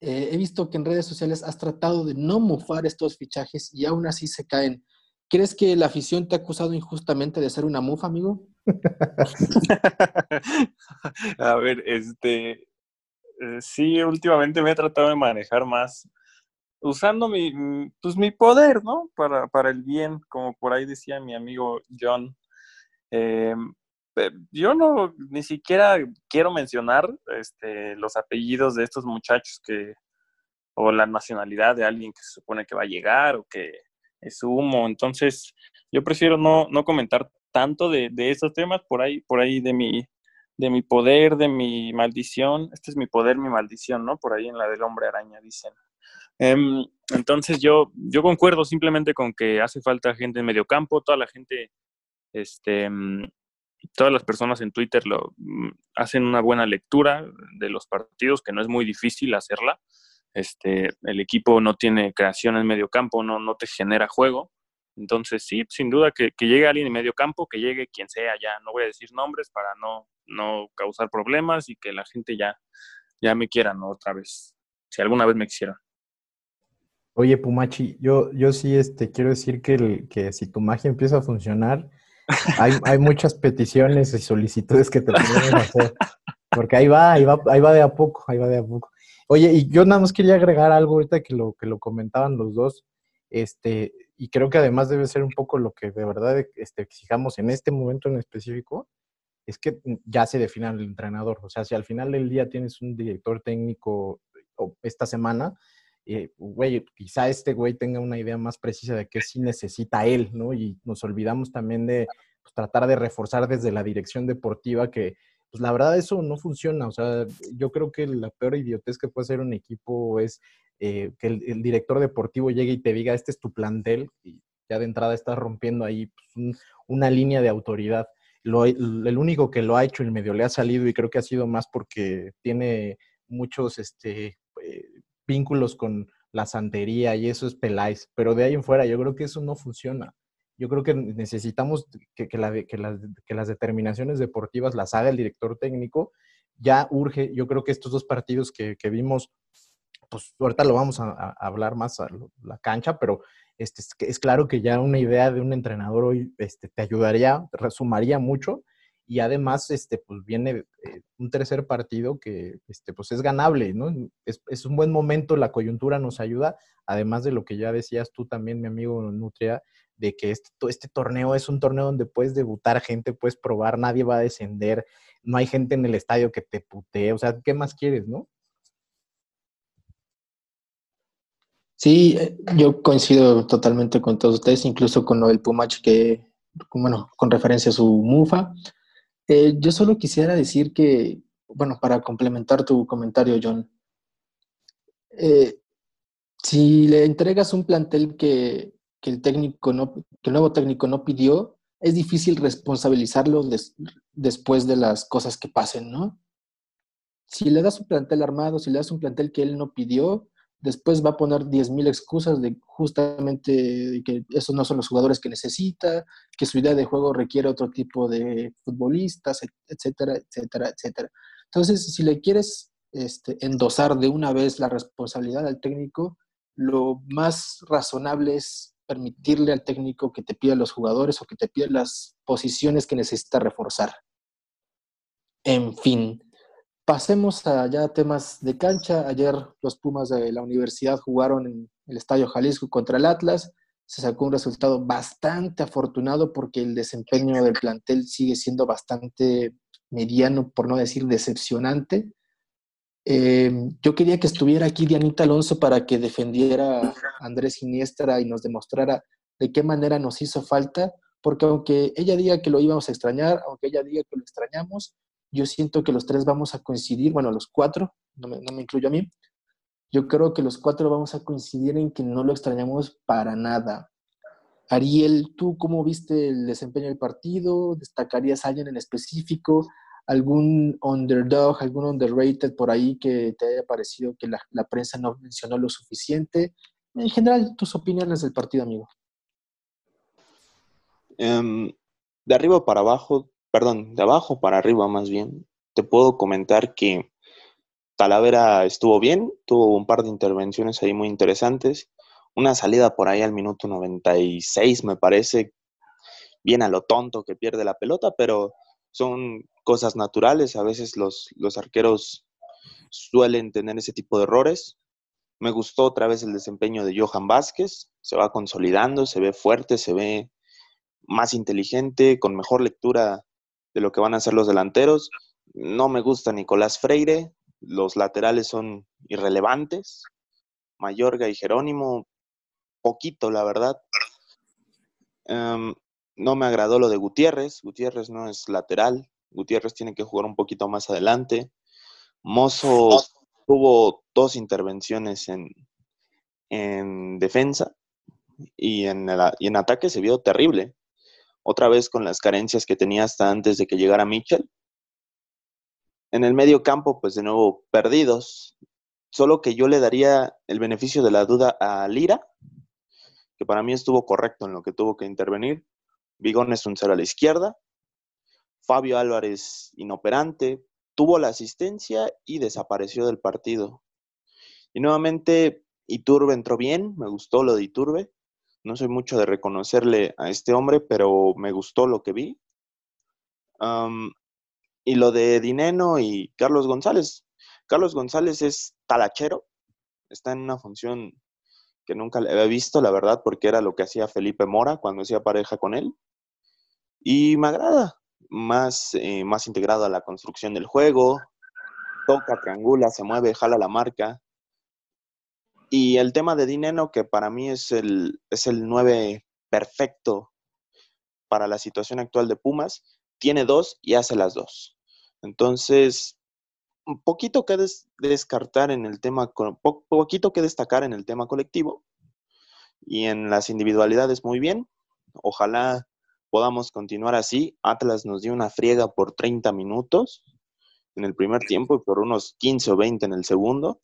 Eh, he visto que en redes sociales has tratado de no mufar estos fichajes y aún así se caen. ¿Crees que la afición te ha acusado injustamente de ser una mufa, amigo? [LAUGHS] a ver, este, eh, sí, últimamente me he tratado de manejar más usando mi, pues, mi poder, ¿no? Para, para el bien, como por ahí decía mi amigo John. Eh, yo no ni siquiera quiero mencionar este, los apellidos de estos muchachos que o la nacionalidad de alguien que se supone que va a llegar o que es humo. Entonces, yo prefiero no, no comentar tanto de, de estos temas por ahí, por ahí de mi, de mi poder, de mi maldición. Este es mi poder, mi maldición, ¿no? Por ahí en la del hombre araña, dicen. Um, entonces yo, yo concuerdo simplemente con que hace falta gente en medio campo, toda la gente, este, todas las personas en Twitter lo, um, hacen una buena lectura de los partidos, que no es muy difícil hacerla. Este, el equipo no tiene creación en medio campo, no, no te genera juego. Entonces, sí, sin duda que, que, llegue alguien en medio campo, que llegue quien sea ya, no voy a decir nombres para no, no causar problemas y que la gente ya, ya me quiera, ¿no? Otra vez, si alguna vez me quisiera. Oye, Pumachi, yo, yo sí este, quiero decir que, que si tu magia empieza a funcionar, hay, hay muchas peticiones y solicitudes que te podemos hacer. Porque ahí va, ahí va, ahí va de a poco, ahí va de a poco. Oye, y yo nada más quería agregar algo ahorita que lo, que lo comentaban los dos. Este, y creo que además debe ser un poco lo que de verdad este, exijamos en este momento en específico, es que ya se defina el entrenador. O sea, si al final del día tienes un director técnico esta semana, eh, güey, quizá este güey tenga una idea más precisa de qué sí necesita él, ¿no? Y nos olvidamos también de pues, tratar de reforzar desde la dirección deportiva que, pues la verdad eso no funciona. O sea, yo creo que la peor idiotez que puede hacer un equipo es eh, que el, el, director deportivo llegue y te diga, este es tu plantel, y ya de entrada estás rompiendo ahí pues, un, una línea de autoridad. Lo, el único que lo ha hecho y medio le ha salido, y creo que ha sido más porque tiene muchos este, eh, vínculos con la santería y eso es Peláez, pero de ahí en fuera yo creo que eso no funciona. Yo creo que necesitamos que, la, que, las, que las determinaciones deportivas las haga el director técnico. Ya urge, yo creo que estos dos partidos que, vimos pues ahorita lo vamos a, hablar más a la cancha, pero este, es, es, claro que ya una idea de un entrenador hoy este, te ayudaría, resumaría mucho y además este, pues viene eh, un tercer partido que este, pues es ganable, ¿no? Es, es, un buen momento, la coyuntura nos ayuda, además de lo que ya decías tú también, mi amigo Nutria, de que este, este torneo es un torneo donde puedes debutar gente, puedes probar, nadie va a descender, no hay gente en el estadio que te putee, o sea, ¿qué más quieres, no? Sí, eh, yo coincido totalmente con todos ustedes, incluso con del Pumach, que, bueno, con referencia a su mufa. Eh, yo solo quisiera decir que, bueno, para complementar tu comentario, John, eh, si le entregas un plantel que, que, el técnico no, que nuevo técnico no pidió, es difícil responsabilizarlo después de las cosas que pasen, ¿no? Si le das un plantel armado, si le das un plantel que él no pidió, después va a poner 10.000 excusas de justamente que esos no son los jugadores que necesita, que su idea de juego requiere otro tipo de futbolistas, etcétera, etcétera, etcétera. Entonces, si le quieres este, endosar de una vez la responsabilidad al técnico, lo más razonable es permitirle al técnico que te pida los jugadores o que te pida las posiciones que necesita reforzar. En fin, pasemos a temas de cancha. Ayer los Pumas de la universidad jugaron en el Estadio Jalisco contra el Atlas. Se sacó un resultado bastante afortunado porque el desempeño del plantel sigue siendo bastante mediano, por no decir decepcionante. Eh, yo quería que estuviera aquí Dianita Alonso para que defendiera a Andrés Iniestra y nos demostrara de qué manera nos hizo falta, porque aunque ella diga que lo íbamos a extrañar, aunque ella diga que lo extrañamos, yo siento que los tres vamos a coincidir, bueno, los cuatro, no me, incluyo a mí, yo creo que los cuatro vamos a coincidir en que no lo extrañamos para nada. Ariel, ¿tú cómo viste el desempeño del partido? ¿Destacarías a alguien en específico? algún underdog, algún underrated por ahí que te haya parecido que la, prensa no mencionó lo suficiente. En general, tus opiniones del partido, amigo. Em, de arriba para abajo, perdón, de abajo para arriba más bien, te puedo comentar que Talavera estuvo bien, tuvo un par de intervenciones ahí muy interesantes, una salida por ahí al minuto 96 me parece, bien a lo tonto que pierde la pelota, pero son cosas naturales. A veces los, los arqueros suelen tener ese tipo de errores. Me gustó otra vez el desempeño de Johan Vázquez. Se va consolidando, se ve fuerte, se ve más inteligente, con mejor lectura de lo que van a ser los delanteros. No me gusta Nicolás Freire. Los laterales son irrelevantes. Mayorga y Jerónimo, poquito, la verdad. Em, no me agradó lo de Gutiérrez. Gutiérrez no es lateral. Gutiérrez tiene que jugar un poquito más adelante. Mozo tuvo dos intervenciones en, en defensa y en, y en ataque se vio terrible. Otra vez con las carencias que tenía hasta antes de que llegara Mitchell. En el medio campo, pues de nuevo perdidos. Solo que yo le daría el beneficio de la duda a Lira, que para mí estuvo correcto en lo que tuvo que intervenir. Vigón es un cero a la izquierda. Fabio Álvarez inoperante, tuvo la asistencia y desapareció del partido. Y nuevamente Iturbe entró bien, me gustó lo de Iturbe. No soy mucho de reconocerle a este hombre, pero me gustó lo que vi. y lo de Dineno y Carlos González. Carlos González es talachero, está en una función que nunca le había visto, la verdad, porque era lo que hacía Felipe Mora cuando hacía pareja con él. Y me agrada, más, eh, más integrado a la construcción del juego, toca, triangula, se mueve, jala la marca. Y el tema de Dineno, que para mí es el, es el 9 perfecto para la situación actual de Pumas, tiene dos y hace las dos. Entonces, un poquito que descartar en el tema, poquito que destacar en el tema colectivo y en las individualidades muy bien. Ojalá podamos continuar así. Atlas nos dio una friega por 30 minutos en el primer tiempo y por unos 15 o 20 en el segundo.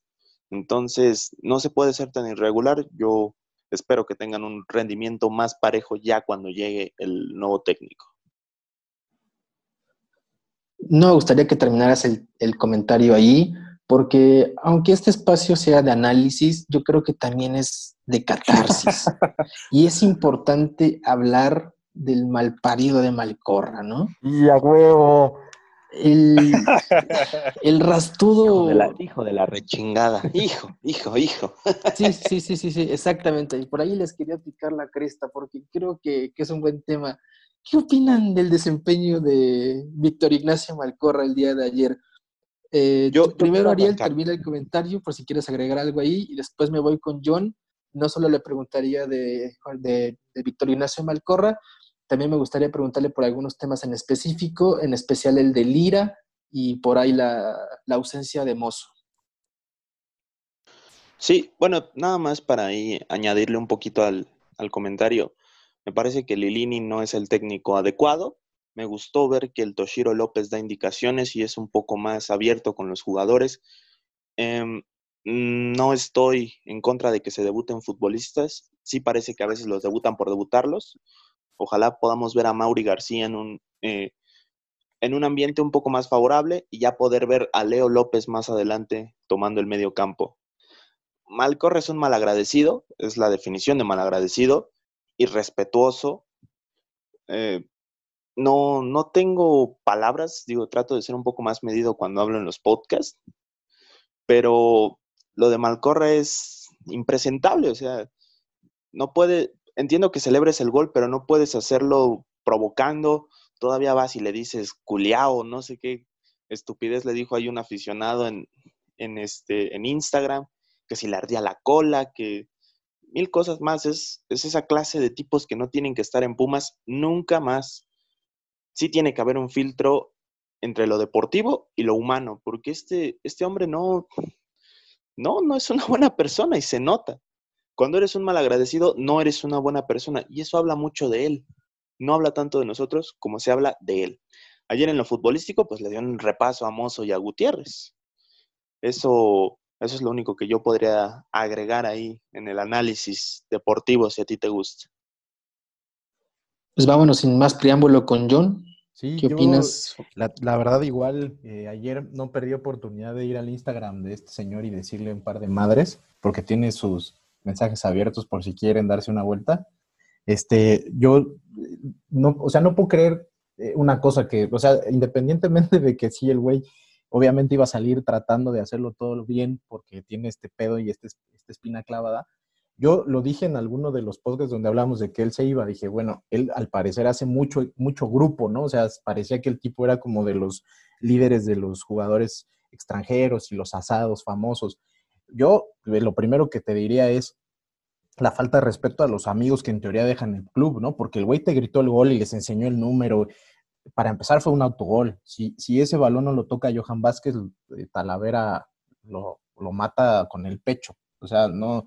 Entonces, no se puede ser tan irregular. Yo espero que tengan un rendimiento más parejo ya cuando llegue el nuevo técnico. No me gustaría que terminaras el, el, comentario ahí, porque aunque este espacio sea de análisis, yo creo que también es de catarsis. [LAUGHS] y es importante hablar del malparido de Malcorra, ¿no? Y a huevo. El, el rastudo. Hijo de, la, rechingada. Hijo, hijo, hijo. Sí, sí, sí, sí, sí, exactamente. Y por ahí les quería picar la cresta porque creo que, es un buen tema. ¿Qué opinan del desempeño de Víctor Ignacio Malcorra el día de ayer? Eh, yo, primero, Ariel, termina el comentario por si quieres agregar algo ahí y después me voy con John. No solo le preguntaría de, de, de Víctor Ignacio Malcorra, también me gustaría preguntarle por algunos temas en específico, en especial el de Lira y por ahí la, ausencia de Mozo. Sí, bueno, nada más para ahí añadirle un poquito al, comentario. Me parece que Lilini no es el técnico adecuado. Me gustó ver que el Toshiro López da indicaciones y es un poco más abierto con los jugadores. Em, no estoy en contra de que se debuten futbolistas. Sí parece que a veces los debutan por debutarlos. Ojalá podamos ver a Mauri García en un, eh, en un ambiente un poco más favorable y ya poder ver a Leo López más adelante tomando el medio campo. Malcorre es un malagradecido, es la definición de malagradecido, irrespetuoso. Eh, no, no tengo palabras, digo, trato de ser un poco más medido cuando hablo en los podcasts, pero lo de Malcorre es impresentable, o sea, no puede, entiendo que celebres el gol, pero no puedes hacerlo provocando, todavía vas y le dices culiao, no sé qué estupidez le dijo ahí un aficionado en, en, este, en Instagram, que si le ardía la cola, que mil cosas más. Es, es esa clase de tipos que no tienen que estar en Pumas nunca más. Sí tiene que haber un filtro entre lo deportivo y lo humano, porque este, este hombre no, no, no es una buena persona y se nota. Cuando eres un malagradecido, no eres una buena persona y eso habla mucho de él no habla tanto de nosotros como se habla de él. Ayer en lo futbolístico, pues le dio un repaso a Mozo y a Gutiérrez. Eso, eso es lo único que yo podría agregar ahí en el análisis deportivo, si a ti te gusta. Pues vámonos sin más preámbulo con John. Sí, ¿Qué opinas? La, verdad, igual, eh, ayer no perdí oportunidad de ir al Instagram de este señor y decirle un par de madres, porque tiene sus mensajes abiertos por si quieren darse una vuelta. Este, yo, no, o sea, no puedo creer eh, una cosa que, o sea, independientemente de que sí, el güey obviamente iba a salir tratando de hacerlo todo bien porque tiene este pedo y este, esta espina clavada. Yo lo dije en alguno de los podcasts donde hablamos de que él se iba, dije, bueno, él al parecer hace mucho, mucho grupo, ¿no? O sea, parecía que el tipo era como de los líderes de los jugadores extranjeros y los asados famosos. Yo lo primero que te diría es, la falta de respeto a los amigos que en teoría dejan el club, ¿no? Porque el güey te gritó el gol y les enseñó el número. Para empezar fue un autogol. Si, si ese balón no lo toca Johan Vázquez, eh, Talavera lo, mata con el pecho. O sea, no,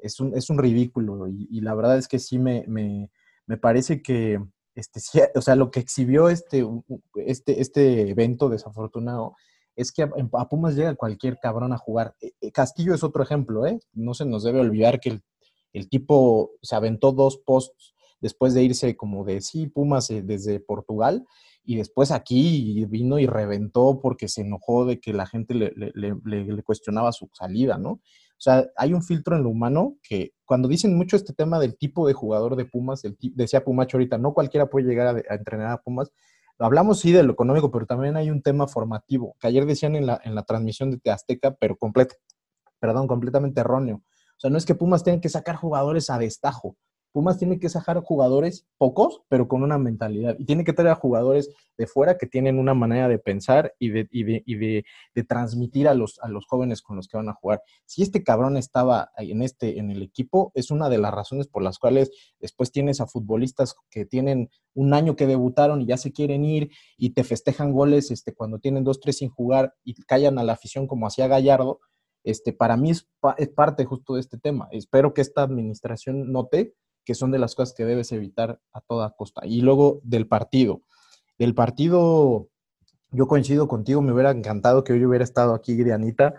es un, es un ridículo. Y, la verdad es que sí me, me, me parece que, este, o sea, lo que exhibió este, este, este evento desafortunado es que a, Pumas llega cualquier cabrón a jugar. Eh, eh, Castillo es otro ejemplo, ¿eh? No se nos debe olvidar que el tipo se aventó dos posts después de irse como de sí, Pumas eh, desde Portugal, y después aquí vino y reventó porque se enojó de que la gente le, cuestionaba su salida, ¿no? O sea, hay un filtro en lo humano que cuando dicen mucho este tema del tipo de jugador de Pumas, el, decía Pumacho ahorita, no cualquiera puede llegar a, entrenar a Pumas, hablamos sí de lo económico, pero también hay un tema formativo, que ayer decían en la, en la transmisión de Azteca, pero completo, perdón, completamente erróneo. O sea, no es que Pumas tenga que sacar jugadores a destajo. Pumas tiene que sacar jugadores pocos, pero con una mentalidad. Y tiene que traer a jugadores de fuera que tienen una manera de pensar y de, y de, y de, transmitir a los, a los jóvenes con los que van a jugar. Si este cabrón estaba en, este, en el equipo, es una de las razones por las cuales después tienes a futbolistas que tienen un año que debutaron y ya se quieren ir y te festejan goles este, cuando tienen dos, tres sin jugar y callan a la afición como hacía Gallardo este, para mí es, parte justo de este tema. Espero que esta administración note que son de las cosas que debes evitar a toda costa. Y luego del partido. Del partido, yo coincido contigo, me hubiera encantado que hoy hubiera estado aquí Dianita.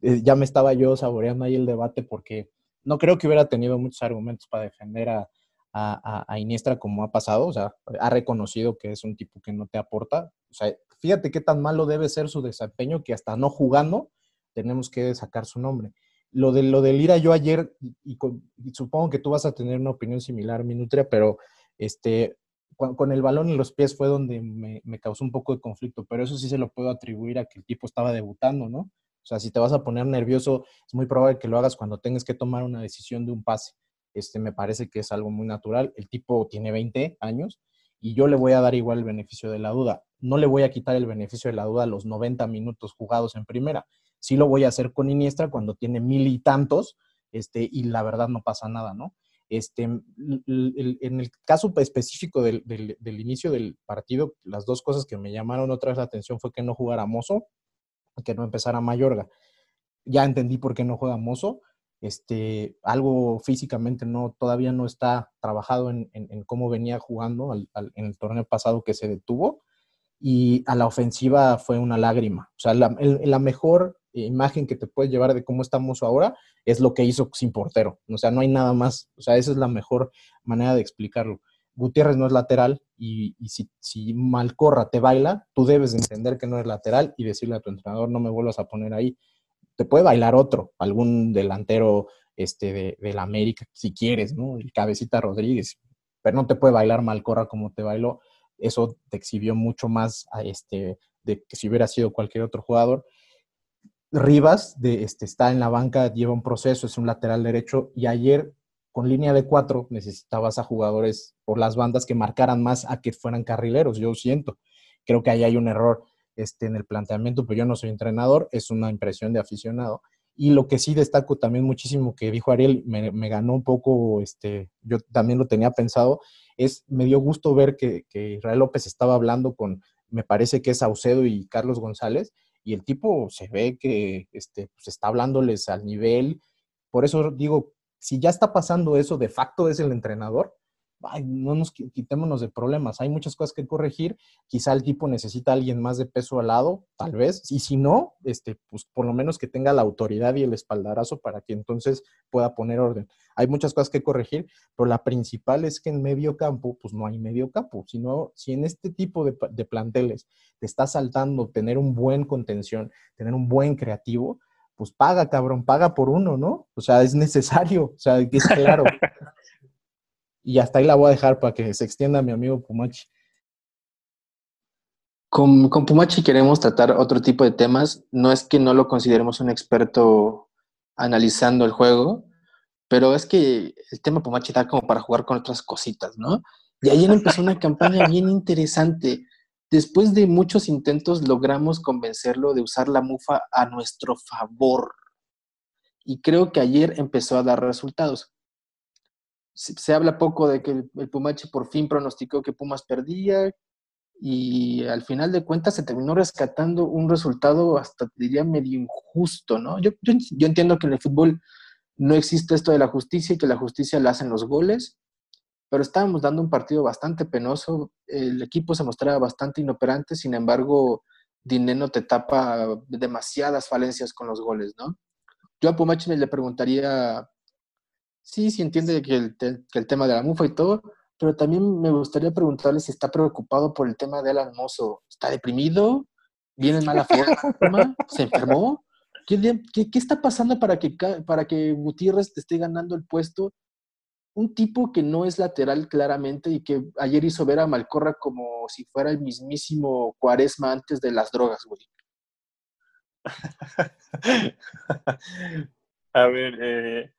Eh, ya me estaba yo saboreando ahí el debate porque no creo que hubiera tenido muchos argumentos para defender a, a, a, Iniestra como ha pasado. O sea, ha reconocido que es un tipo que no te aporta. O sea, fíjate qué tan malo debe ser su desempeño que hasta no jugando tenemos que sacar su nombre. Lo de lo del Ira yo ayer, y, supongo que tú vas a tener una opinión similar, Minutria, pero este, con, el balón en los pies fue donde me, causó un poco de conflicto, pero eso sí se lo puedo atribuir a que el tipo estaba debutando, ¿no? O sea, si te vas a poner nervioso, es muy probable que lo hagas cuando tengas que tomar una decisión de un pase. Este, me parece que es algo muy natural. El tipo tiene 20 años y yo le voy a dar igual el beneficio de la duda. No le voy a quitar el beneficio de la duda a los 90 minutos jugados en primera sí lo voy a hacer con Iniestra cuando tiene mil y tantos, este, y la verdad no pasa nada, ¿no? Este, en el caso específico del, del, inicio del partido, las dos cosas que me llamaron otra vez la atención fue que no jugara Mozo, que no empezara Mayorga. Ya entendí por qué no juega Mozo. este, algo físicamente no, todavía no está trabajado en, cómo venía jugando en el torneo pasado que se detuvo. Y a la ofensiva fue una lágrima. O sea, la, la mejor imagen que te puedes llevar de cómo estamos ahora es lo que hizo sin portero. O sea, no hay nada más. O sea, esa es la mejor manera de explicarlo. Gutiérrez no es lateral y, si, Malcorra te baila, tú debes entender que no es lateral y decirle a tu entrenador no me vuelvas a poner ahí te puede bailar otro, algún delantero este, de, la América, si quieres, ¿no? El Cabecita Rodríguez, pero no te puede bailar Malcorra como te bailó. Eso te exhibió mucho más este, de que si hubiera sido cualquier otro jugador. Rivas de, este, está en la banca, lleva un proceso, es un lateral derecho y ayer con línea de cuatro necesitabas a jugadores por las bandas que marcaran más a que fueran carrileros, yo siento. Creo que ahí hay un error este, en el planteamiento, pero yo no soy entrenador, es una impresión de aficionado. Y lo que sí destaco también muchísimo que dijo Ariel, me, ganó un poco, este, yo también lo tenía pensado, es, me dio gusto ver que, que, Israel López estaba hablando con, me parece que es Saucedo y Carlos González, y el tipo se ve que este, pues está hablándoles al nivel. Por eso digo, si ya está pasando eso, de facto es el entrenador, no nos quitémonos de problemas, hay muchas cosas que corregir, quizá el tipo necesita a alguien más de peso al lado, tal vez, y si no, este, pues por lo menos que tenga la autoridad y el espaldarazo para que entonces pueda poner orden. Hay muchas cosas que corregir, pero la principal es que en medio campo, pues no hay medio campo, sino si en este tipo de, de planteles te está saltando tener un buen contención, tener un buen creativo, pues paga, cabrón, paga por uno, ¿no? O sea, es necesario, o sea, es claro. [LAUGHS] Y hasta ahí la voy a dejar para que se extienda mi amigo Pumachi. Con, con, Pumachi queremos tratar otro tipo de temas. No es que no lo consideremos un experto analizando el juego, pero es que el tema Pumachi da como para jugar con otras cositas, ¿no? Y ayer empezó una campaña [LAUGHS] bien interesante. Después de muchos intentos logramos convencerlo de usar la mufa a nuestro favor. Y creo que ayer empezó a dar resultados se, habla poco de que el, Pumachi por fin pronosticó que Pumas perdía y al final de cuentas se terminó rescatando un resultado hasta diría medio injusto, ¿no? Yo, yo, entiendo que en el fútbol no existe esto de la justicia y que la justicia la hacen los goles, pero estábamos dando un partido bastante penoso, el equipo se mostraba bastante inoperante, sin embargo, Dineno te tapa demasiadas falencias con los goles, ¿no? Yo a Pumachi le preguntaría sí, sí entiende que el, que el tema de la mufa y todo, pero también me gustaría preguntarle si está preocupado por el tema del almozo. ¿Está deprimido? ¿Viene en mala [LAUGHS] forma? ¿Se enfermó? ¿Qué, qué, está pasando para que, para que Gutiérrez te esté ganando el puesto? Un tipo que no es lateral claramente y que ayer hizo ver a Malcorra como si fuera el mismísimo Cuaresma antes de las drogas, güey. [LAUGHS] a ver, eh,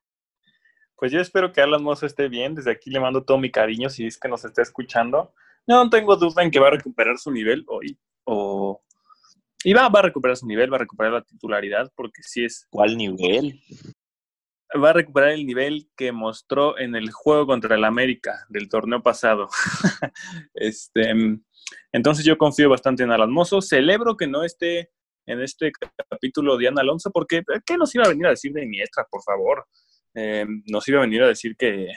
pues yo espero que Alan Mozo esté bien. Desde aquí le mando todo mi cariño si es que nos está escuchando. No tengo duda en que va a recuperar su nivel hoy. O... Y va, va a recuperar su nivel, va a recuperar la titularidad, porque sí es. ¿Cuál nivel? Va a recuperar el nivel que mostró en el juego contra el América del torneo pasado. [LAUGHS] este, entonces yo confío bastante en Alan Mozo. Celebro que no esté en este capítulo Diana Alonso, porque ¿qué nos iba a venir a decir de Iniestra, por favor? Eh, nos iba a venir a decir que,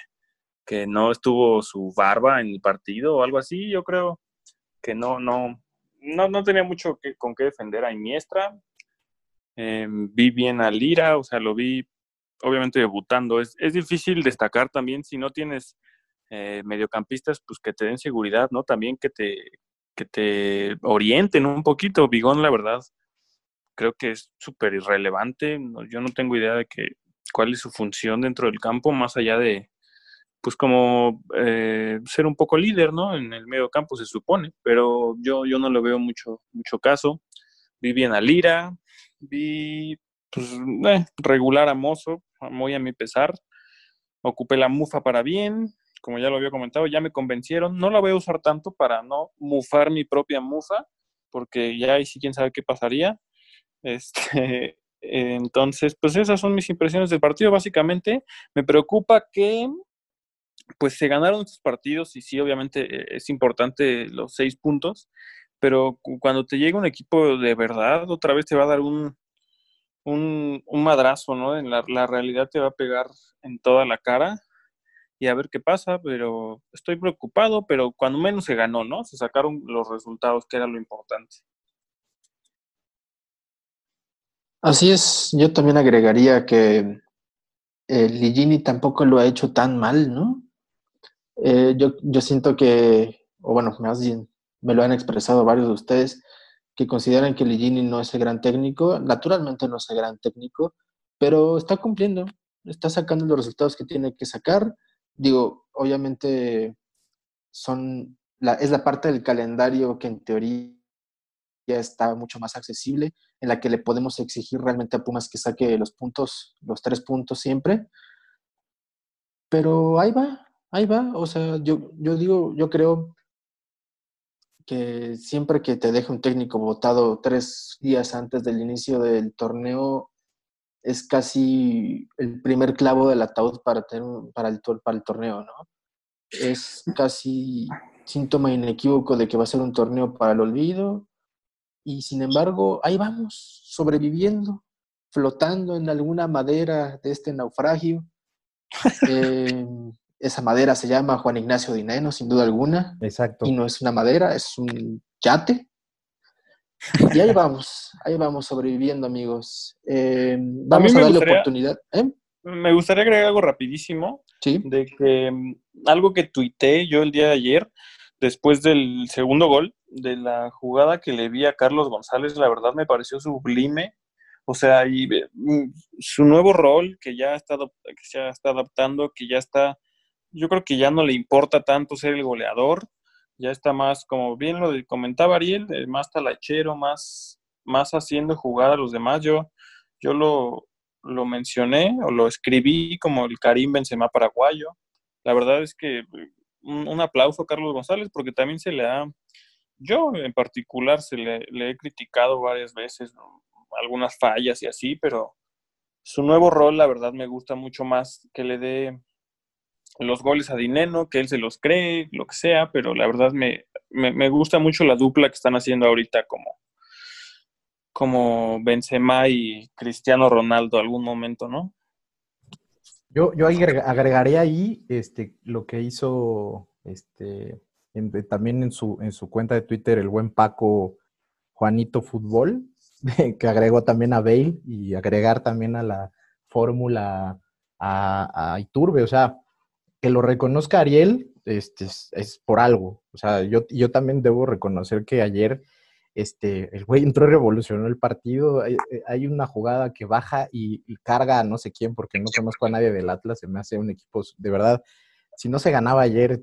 que no estuvo su barba en el partido o algo así. Yo creo que no, no, no, no tenía mucho que, con qué defender a Iniestra. Eh, vi bien a Lira, o sea, lo vi obviamente debutando. Es, es difícil destacar también si no tienes eh, mediocampistas, pues que te den seguridad, ¿no? También que te, que te orienten un poquito. Bigón, la verdad, creo que es súper irrelevante. yo no tengo idea de que cuál es su función dentro del campo, más allá de, pues como eh, ser un poco líder, ¿no? En el medio campo se supone, pero yo, yo no lo veo mucho, mucho caso. Vi bien a Lira, vi pues, eh, regular a Mozo, muy a mi pesar. Ocupé la mufa para bien, como ya lo había comentado, ya me convencieron. No la voy a usar tanto para no mufar mi propia mufa, porque ya ahí sí quién sabe qué pasaría. [LAUGHS] Este, entonces, pues esas son mis impresiones del partido. Básicamente, me preocupa que pues se ganaron estos partidos y sí, obviamente es importante los seis puntos, pero cuando te llega un equipo de verdad, otra vez te va a dar un, un, un madrazo, ¿no? En la, la realidad te va a pegar en toda la cara y a ver qué pasa, pero estoy preocupado, pero cuando menos se ganó, ¿no? Se sacaron los resultados, que era lo importante. Así es, yo también agregaría que eh, Ligini tampoco lo ha hecho tan mal, ¿no? Eh, yo, yo siento que, o bueno, más bien me lo han expresado varios de ustedes, que consideran que Ligini no es el gran técnico. Naturalmente no es el gran técnico, pero está cumpliendo, está sacando los resultados que tiene que sacar. Digo, obviamente son la, es la parte del calendario que en teoría ya está mucho más accesible, en la que le podemos exigir realmente a Pumas que saque los puntos, los tres puntos siempre. Pero ahí va, ahí va. O sea, yo, yo digo, yo creo que siempre que te deje un técnico votado tres días antes del inicio del torneo, es casi el primer clavo del ataúd para, tener, para, el, para el torneo, ¿no? Es casi síntoma inequívoco de que va a ser un torneo para el olvido, y sin embargo, ahí vamos, sobreviviendo, flotando en alguna madera de este naufragio. [LAUGHS] Eh, esa madera se llama Juan Ignacio Dineno, sin duda alguna. Exacto. Y no es una madera, es un yate. Y ahí vamos, ahí vamos sobreviviendo, amigos. Eh, vamos a, darle oportunidad. ¿eh? Me gustaría agregar algo rapidísimo. Sí. De que mm, algo que tuité yo el día de ayer, después del segundo gol, de la jugada que le vi a Carlos González, la verdad me pareció sublime. O sea, y mm, su nuevo rol que ya está, que ya está adaptando, que ya está, yo creo que ya no le importa tanto ser el goleador, ya está más, como bien lo comentaba Ariel, eh, más talachero, más, más haciendo jugar a los demás. Yo, yo lo, lo mencioné o lo escribí como el Karim Benzema paraguayo. La verdad es que un, aplauso a Carlos González porque también se le ha yo en particular se le, he criticado varias veces algunas fallas y así, pero su nuevo rol, la verdad, me gusta mucho más que le dé los goles a Dineno, que él se los cree, lo que sea, pero la verdad me, me, gusta mucho la dupla que están haciendo ahorita como, como Benzema y Cristiano Ronaldo algún momento, ¿no? Yo, yo agregaría ahí este, lo que hizo este, también en su, en su cuenta de Twitter, el buen Paco Juanito Fútbol, [LAUGHS] que agregó también a Bale y agregar también a la fórmula a, a, Iturbe. O sea, que lo reconozca Ariel este, es, por algo. O sea, yo, yo también debo reconocer que ayer este, el güey entró y revolucionó el partido. Hay, hay una jugada que baja y, y, carga a no sé quién, porque no conozco a nadie del Atlas. Se me hace un equipo, de verdad, si no se ganaba ayer,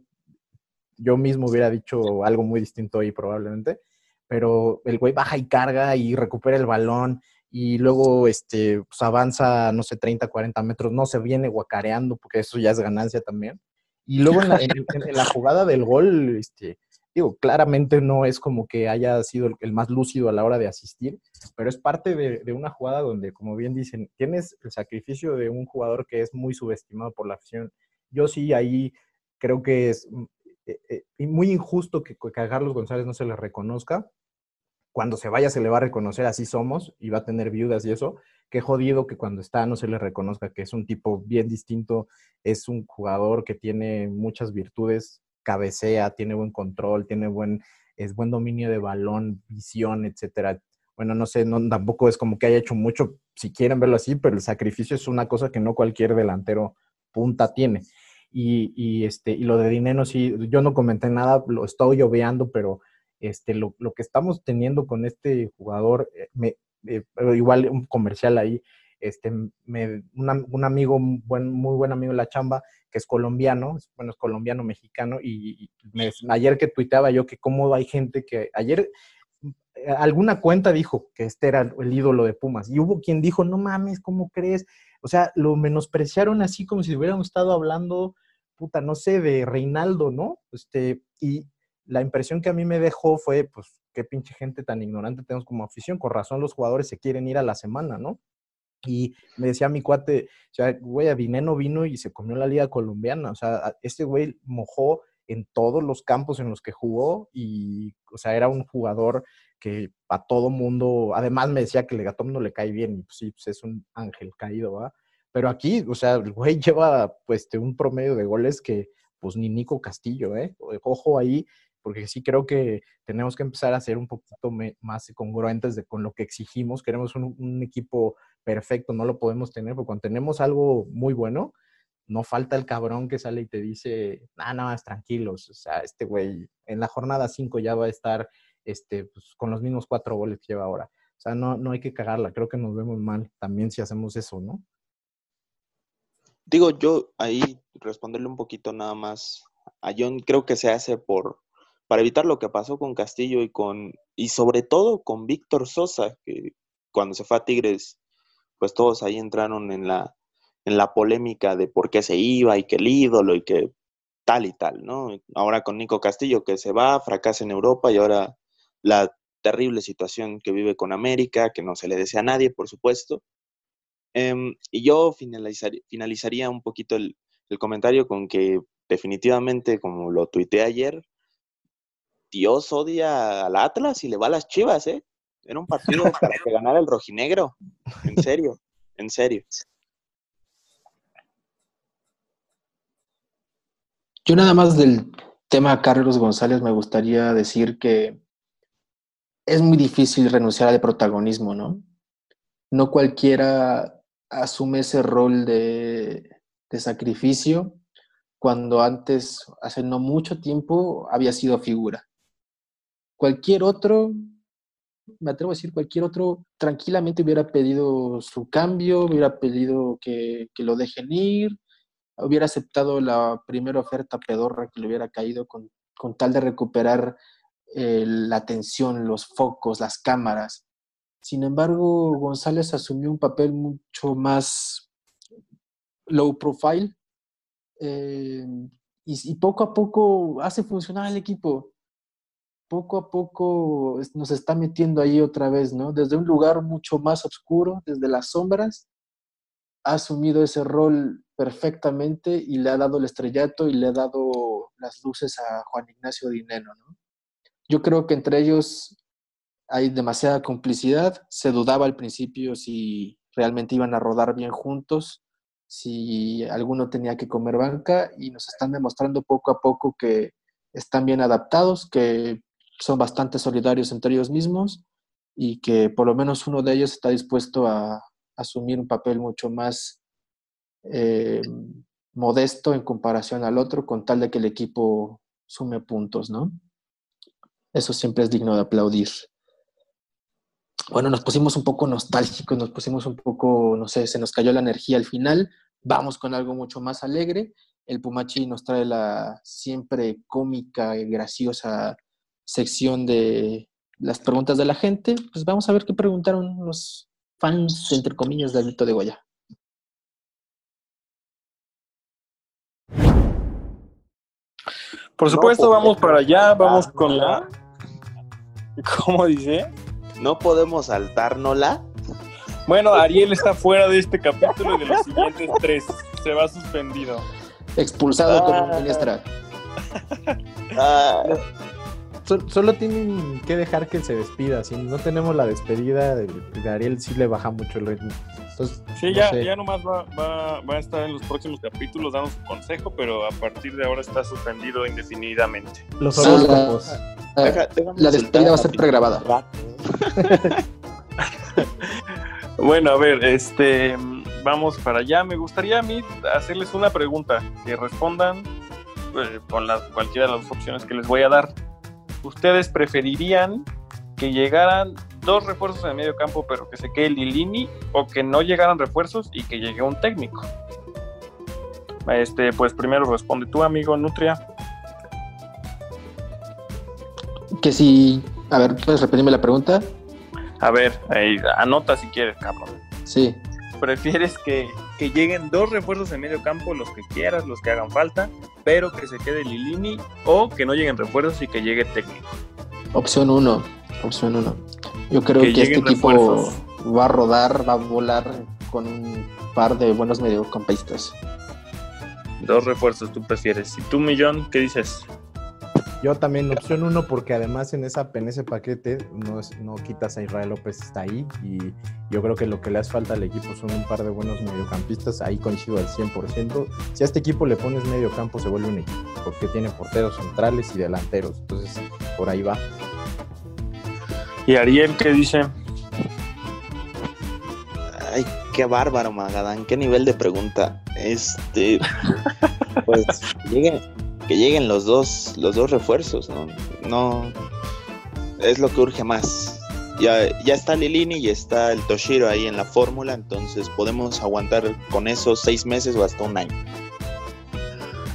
yo mismo hubiera dicho algo muy distinto ahí probablemente, pero el güey baja y carga y recupera el balón y luego este, pues avanza, no sé, 30, 40 metros, no se viene guacareando porque eso ya es ganancia también. Y luego en la, jugada del gol, este, digo, claramente no es como que haya sido el, más lúcido a la hora de asistir, pero es parte de, una jugada donde, como bien dicen, tienes el sacrificio de un jugador que es muy subestimado por la afición. Yo sí ahí creo que es eh, eh, muy injusto que, a Carlos González no se le reconozca. Cuando se vaya se le va a reconocer, así somos, y va a tener viudas y eso. Qué jodido que cuando está no se le reconozca que es un tipo bien distinto, es un jugador que tiene muchas virtudes, cabecea, tiene buen control, tiene buen, es buen dominio de balón, visión, etcétera. Bueno, no sé, no, tampoco es como que haya hecho mucho, si quieren verlo así, pero el sacrificio es una cosa que no cualquier delantero punta tiene. Y, este, y lo de dinero, sí, yo no comenté nada, lo estoy obviando, pero este, lo, que estamos teniendo con este jugador, eh, eh, igual un comercial ahí, este, me, un amigo, buen, muy buen amigo de la chamba, que es colombiano, bueno, es colombiano mexicano, y, ayer que tuiteaba yo que cómo hay gente que, ayer eh, alguna cuenta dijo que este era el ídolo de Pumas, y hubo quien dijo, no mames, ¿cómo crees? O sea, lo menospreciaron así como si hubiéramos estado hablando puta, no sé, de Reinaldo, ¿no? Este, y la impresión que a mí me dejó fue, pues, qué pinche gente tan ignorante tenemos como afición. Con razón los jugadores se quieren ir a la semana, ¿no? Y me decía mi cuate, o sea, güey, Dineno vino y se comió la liga colombiana. O sea, este güey mojó en todos los campos en los que jugó y, o sea, era un jugador que a todo mundo, además me decía que todo mundo le cae bien y pues sí, pues es un ángel caído, ¿va? Pero aquí, o sea, el güey [LAUGHS] lleva pues un promedio de goles que pues ni Nico Castillo, ¿eh? Ojo ahí, porque sí creo que tenemos que empezar a ser un poquito más congruentes con lo que exigimos. Queremos un, equipo perfecto, no lo podemos tener, porque cuando tenemos algo muy bueno, no falta el cabrón que sale y te dice, nada, nada más tranquilos, o sea, este güey en la jornada 5 ya va a estar este, pues, con los mismos cuatro goles que lleva ahora. O sea, no, no hay que cagarla, creo que nos vemos mal también si hacemos eso, ¿no? Digo, yo ahí responderle un poquito nada más a John, creo que se hace por para evitar lo que pasó con Castillo y con y sobre todo con Víctor Sosa, que cuando se fue a Tigres, pues todos ahí entraron en la en la polémica de por qué se iba y que el ídolo y que tal y tal, ¿no? Ahora con Nico Castillo que se va, fracasa en Europa y ahora la terrible situación que vive con América, que no se le desea a nadie, por supuesto. Em, y yo finalizaría, un poquito el, el, comentario con que definitivamente, como lo tuiteé ayer, Dios odia al Atlas y le va a las chivas, ¿eh? Era un partido para que ganara el rojinegro. En serio, en serio. Yo nada más del tema Carlos González me gustaría decir que es muy difícil renunciar al protagonismo, ¿no? No cualquiera asume ese rol de, de sacrificio cuando antes, hace no mucho tiempo, había sido figura. Cualquier otro, me atrevo a decir, cualquier otro tranquilamente hubiera pedido su cambio, hubiera pedido que, que lo dejen ir, hubiera aceptado la primera oferta pedorra que le hubiera caído con, con tal de recuperar eh, la atención, los focos, las cámaras. Sin embargo, González asumió un papel mucho más low profile eh, y, y, poco a poco hace funcionar el equipo. Poco a poco nos está metiendo ahí otra vez, ¿no? Desde un lugar mucho más oscuro, desde las sombras, ha asumido ese rol perfectamente y le ha dado el estrellato y le ha dado las luces a Juan Ignacio Dineno, ¿no? Yo creo que entre ellos hay demasiada complicidad. Se dudaba al principio si realmente iban a rodar bien juntos, si alguno tenía que comer banca y nos están demostrando poco a poco que están bien adaptados, que son bastante solidarios entre ellos mismos y que por lo menos uno de ellos está dispuesto a asumir un papel mucho más eh, modesto en comparación al otro, con tal de que el equipo sume puntos, ¿no? Eso siempre es digno de aplaudir. Bueno, nos pusimos un poco nostálgicos, nos pusimos un poco, no sé, se nos cayó la energía al final. Vamos con algo mucho más alegre. El Pumachi nos trae la siempre cómica y graciosa sección de las preguntas de la gente. Pues vamos a ver qué preguntaron los fans, entre comillas, del Grito de Goya. Por supuesto, vamos para allá, vamos con la... [LAUGHS] ¿Cómo dice? No podemos saltárnosla. Bueno, Ariel está fuera de este capítulo y de los siguientes tres. Se va suspendido. Expulsado ah. como ministra. Ah. Solo, tienen que dejar que se despida. Si no tenemos la despedida de, Ariel, sí le baja mucho el ritmo. sí, ya, ya nomás va, va, a estar en los próximos capítulos dando su consejo, pero a partir de ahora está suspendido indefinidamente. Los horóscopos. Ah, la despedida va a ser pregrabada. [LAUGHS] bueno, a ver, este, vamos para allá. Me gustaría a mí hacerles una pregunta que respondan eh, con la, cualquiera de las opciones que les voy a dar. ¿Ustedes preferirían que llegaran dos refuerzos en el medio campo, pero que se quede Lilini, o que no llegaran refuerzos y que llegue un técnico? Este, pues primero responde tu amigo Nutria. Que si, a ver, ¿puedes repetirme la pregunta? A ver, anota si quieres, cabrón. Sí. ¿Prefieres que, que lleguen dos refuerzos en medio campo, los que quieras, los que hagan falta, pero que se quede Lilini o que no lleguen refuerzos y que llegue técnico. Opción 1, opción 1. Yo creo que, este equipo va a rodar, va a volar con un par de buenos mediocampistas. Dos refuerzos tú prefieres. ¿Y tú, Millón, qué dices? Yo también opción uno porque además en, esa, en ese paquete no, es- no quitas a Israel López, está ahí y yo creo que lo que le hace falta al equipo son un par de buenos mediocampistas, ahí coincido al 100%. Si a este equipo le pones mediocampo se vuelve un equipo porque tiene porteros centrales y delanteros, entonces por ahí va. ¿Y Ariel qué dice? Ay, qué bárbaro, Magadán, qué nivel de pregunta. Este, pues, [LAUGHS] que lleguen, que lleguen los dos, los dos refuerzos, ¿no? No, es lo que urge más. Ya, ya está Lilini y está el Toshiro ahí en la fórmula, entonces podemos aguantar con esos seis meses o hasta un año.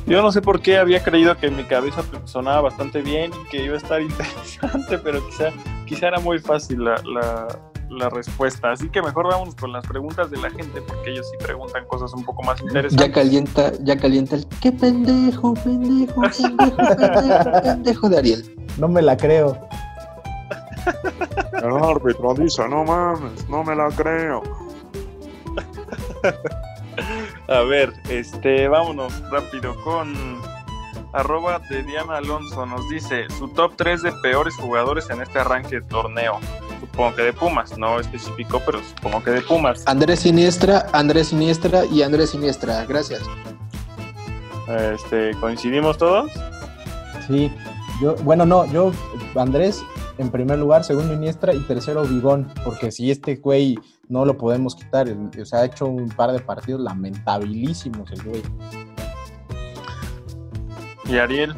Yo no sé por qué había creído que mi cabeza sonaba bastante bien y que iba a estar [LAUGHS] interesante, pero quizá, quizá era muy fácil la, la respuesta. Así que mejor vámonos con las preguntas de la gente, porque ellos sí preguntan cosas un poco más interesantes. Ya calienta, ya calienta el qué pendejo, pendejo, [LAUGHS] pendejo, pendejo, pendejo de Ariel. No me la creo. El árbitro dice, no mames, no me la creo. [LAUGHS] A ver, este, vámonos rápido con arroba de Diana Alonso. Nos dice su top 3 de peores jugadores en este arranque de torneo. Supongo que de Pumas, no especificó, pero supongo que de Pumas. Andrés Siniestra, Andrés Siniestra y Andrés Siniestra. Gracias. Este, ¿coincidimos todos? Sí, yo, bueno, no, yo, Andrés, en primer lugar, segundo Iniestra y tercero Bigón, porque si este güey no lo podemos quitar, o sea, ha hecho un par de partidos lamentabilísimos el güey. Y Ariel,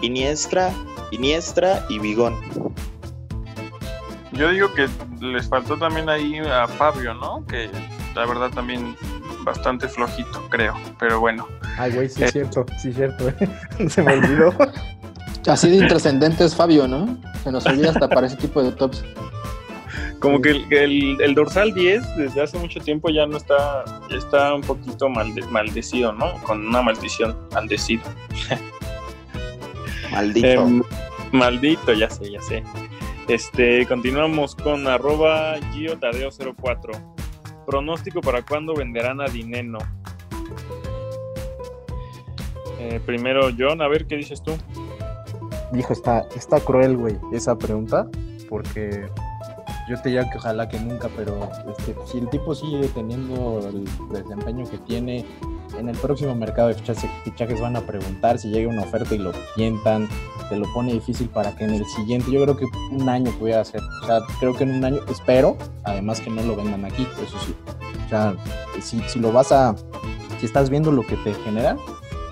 Iniestra, Iniestra y Bigón. yo digo que les faltó también ahí a Fabio, ¿no? Que la verdad también bastante flojito, creo. Pero bueno, Ay, güey, sí Eh. es cierto, sí es cierto, [LAUGHS] se me olvidó. Así de intrascendente es Fabio, ¿no? Se nos olvida hasta para ese tipo de tops. Como que el, el- el dorsal 10 desde hace mucho tiempo ya no está, ya está un poquito malde- maldecido, ¿no? Con una maldición, maldecido. [LAUGHS] Maldito. Em, maldito, ya sé, ya sé. Este, continuamos con arroba Gio Tadeo 04. Pronóstico para cuándo venderán a Dineno. Eh, primero, John, a ver qué dices tú. Dijo, está, está cruel, güey, esa pregunta, porque yo te diría que ojalá que nunca, pero este, si el tipo sigue teniendo el desempeño que tiene, en el próximo mercado de fichajes, van a preguntar si llega una oferta y lo tientan, te lo pone difícil para que en el siguiente, yo creo que un año pudiera ser, o sea, creo que en un año, espero, además que no lo vendan aquí, eso sí, o sea, si, si lo vas a, si estás viendo lo que te genera,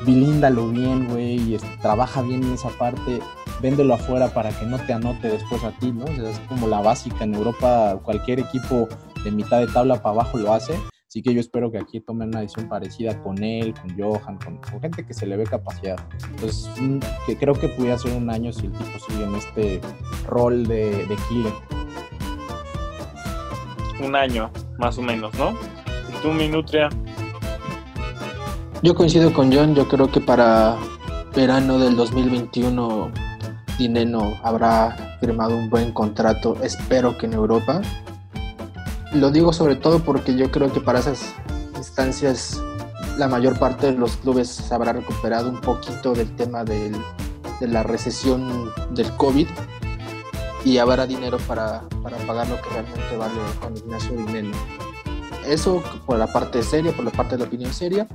bilíndalo bien, güey, y trabaja bien en esa parte, véndelo afuera para que no te anote después a ti, ¿no? O sea, es como la básica en Europa, cualquier equipo de mitad de tabla para abajo lo hace, así que yo espero que aquí tomen una decisión parecida con él, con Johan, con, con gente que se le ve capacidad. Entonces, mm, que creo que pudiera ser un año si el tipo sigue en este rol de, de killer. Un año, más o menos, ¿no? ¿Y tú, Minutria? Yo coincido con John, yo creo que para verano del 2021 Dineno habrá firmado un buen contrato, espero que en Europa. Lo digo sobre todo porque yo creo que para esas instancias la mayor parte de los clubes se habrá recuperado un poquito del tema del- de la recesión del COVID y habrá dinero para, pagar lo que realmente vale con Ignacio Dineno. Eso por la parte seria, por la parte de la opinión seria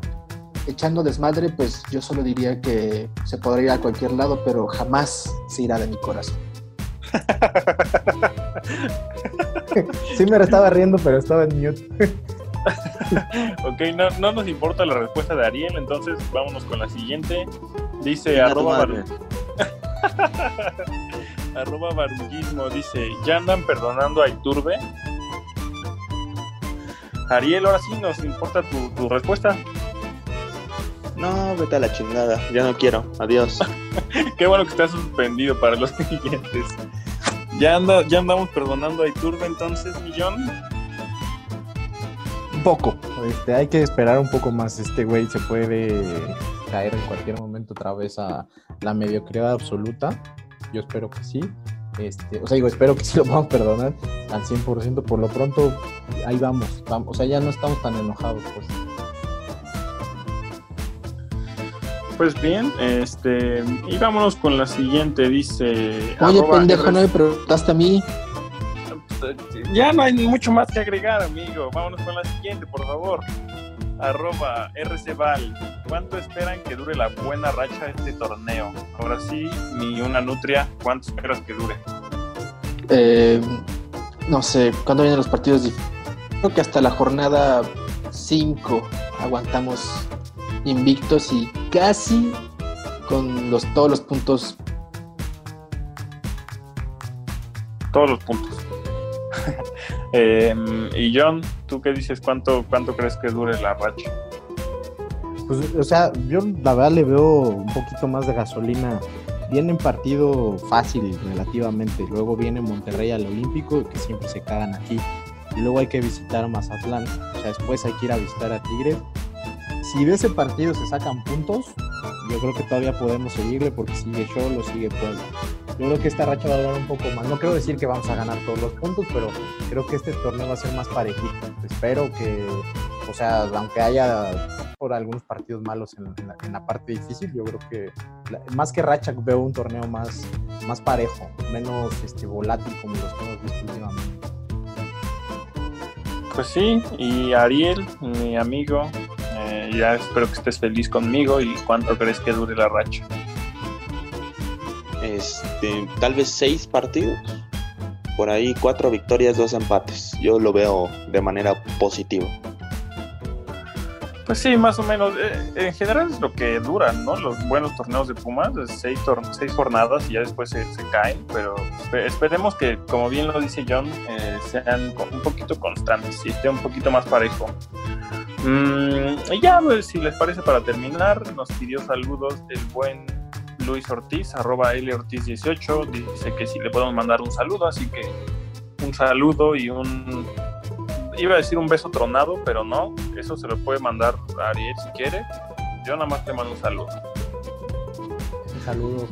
echando desmadre, pues yo solo diría que se podría ir a cualquier lado, pero jamás se irá de mi corazón. [LAUGHS] Sí me estaba riendo, pero estaba en mute. [LAUGHS] Ok, no, no nos importa la respuesta de Ariel, entonces vámonos con la siguiente. Dice arroba, bar- [LAUGHS] arroba barullismo, dice, ¿ya andan perdonando a Iturbe? Ariel, ahora sí nos importa tu, tu respuesta. No, vete a la chingada. Ya no quiero. Adiós. [LAUGHS] Qué bueno que está suspendido para los [LAUGHS] siguientes. ¿Ya, anda, ya andamos perdonando a Iturbe entonces, Millón? Un poco. Este, hay que esperar un poco más. Este güey se puede caer en cualquier momento otra vez a la mediocridad absoluta. Yo espero que sí. Este, o sea, digo, espero que sí lo podamos perdonar al 100%. Por lo pronto, ahí vamos, vamos. O sea, ya no estamos tan enojados, pues. Pues bien, este, y vámonos con la siguiente, dice... Oye, pendejo, no me preguntaste a mí. Ya no hay mucho más que agregar, amigo. Vámonos con la siguiente, por favor. Arroba RCval. ¿Cuánto esperan que dure la buena racha de este torneo? Ahora sí, mi una nutria, ¿cuánto esperas que dure? Eh, no sé, ¿cuándo vienen los partidos? Creo que hasta la jornada 5 aguantamos invictos y casi con los, todos los puntos. Todos los puntos. [LAUGHS] Em, y John, ¿tú qué dices? ¿Cuánto, ¿Cuánto crees que dure la racha? Pues, o sea, yo la verdad le veo un poquito más de gasolina. Viene en partido fácil relativamente. Luego viene Monterrey al Olímpico, que siempre se cagan aquí. Y luego hay que visitar a Mazatlán. O sea, después hay que ir a visitar a Tigres. Si de ese partido se sacan puntos, yo creo que todavía podemos seguirle porque sigue Cholo, sigue Puebla. Yo creo que esta racha va a durar un poco más. No quiero decir que vamos a ganar todos los puntos, pero creo que este torneo va a ser más parejito. Espero que, o sea, aunque haya por algunos partidos malos en, la, parte difícil, yo creo que más que racha veo un torneo más, más parejo, menos este, volátil como los que hemos visto últimamente. Pues sí, y Ariel, mi amigo, eh, ya espero que estés feliz conmigo y cuánto crees que dure la racha. Este, tal vez seis partidos. Por ahí cuatro victorias, dos empates. Yo lo veo de manera positiva. Pues sí, más o menos. eh, en general es lo que duran, ¿no? Los buenos torneos de Pumas, seis, tor- seis jornadas y ya después se, se caen, pero espe- esperemos que, como bien lo dice John, eh, sean un poquito constantes y esté un poquito más parejo. Mm, y ya, pues, si les parece para terminar, nos pidió saludos el buen Luis Ortiz, arroba Ortiz18, dice que si le podemos mandar un saludo, así que un saludo y un iba a decir un beso tronado, pero no. Eso se lo puede mandar a Ariel si quiere. Yo nada más te mando un saludo. Un saludo.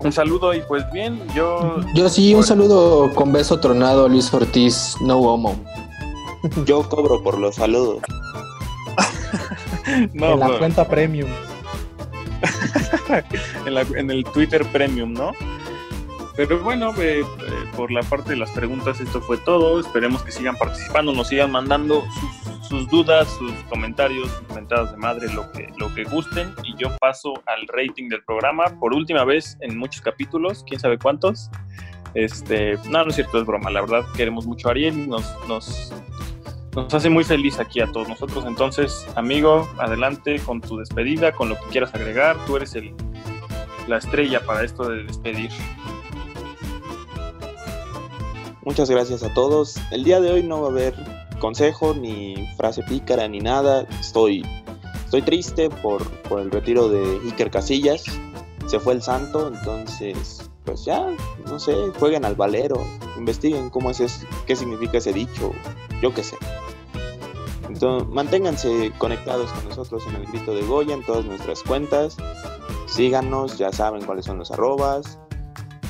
Un saludo y pues bien, yo... Yo sí, un Bueno. saludo con beso tronado, Luis Ortiz, no homo. Yo cobro por los saludos. [LAUGHS] No, en la pues, cuenta premium. [LAUGHS] en, la- en el Twitter Premium, ¿no? Pero bueno, eh, eh, por la parte de las preguntas esto fue todo. Esperemos que sigan participando, nos sigan mandando sus, sus dudas, sus comentarios, sus comentadas de madre, lo que, lo que gusten. Y yo paso al rating del programa por última vez en muchos capítulos, quién sabe cuántos. Este, no, no es cierto, es broma. La verdad, queremos mucho a Ariel nos, nos, nos hace muy feliz aquí a todos nosotros. Entonces, amigo, adelante con tu despedida, con lo que quieras agregar. Tú eres el, la estrella para esto de despedir. Muchas gracias a todos. El día de hoy no va a haber consejo, ni frase pícara, ni nada. Estoy, estoy triste por, por el retiro de Iker Casillas. Se fue el santo, entonces, pues ya, no sé, jueguen al valero, investiguen cómo es, es- qué significa ese dicho, yo qué sé. Entonces, manténganse conectados con nosotros en el grito de Goya en todas nuestras cuentas. Síganos, ya saben cuáles son los arrobas.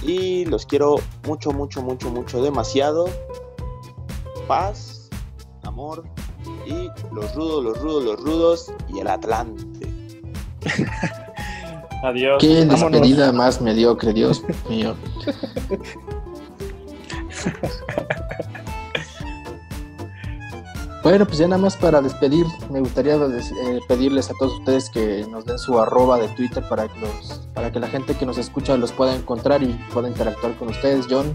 Y los quiero mucho, mucho, mucho, mucho, demasiado. Paz, amor y los rudos, los rudos, los rudos y el Atlante. [LAUGHS] Adiós. Qué Vámonos. despedida más mediocre, Dios mío. Bueno, pues ya nada más para despedir, me gustaría eh, pedirles a todos ustedes que nos den su arroba de Twitter para que, los, para que la gente que nos escucha los pueda encontrar y pueda interactuar con ustedes. John,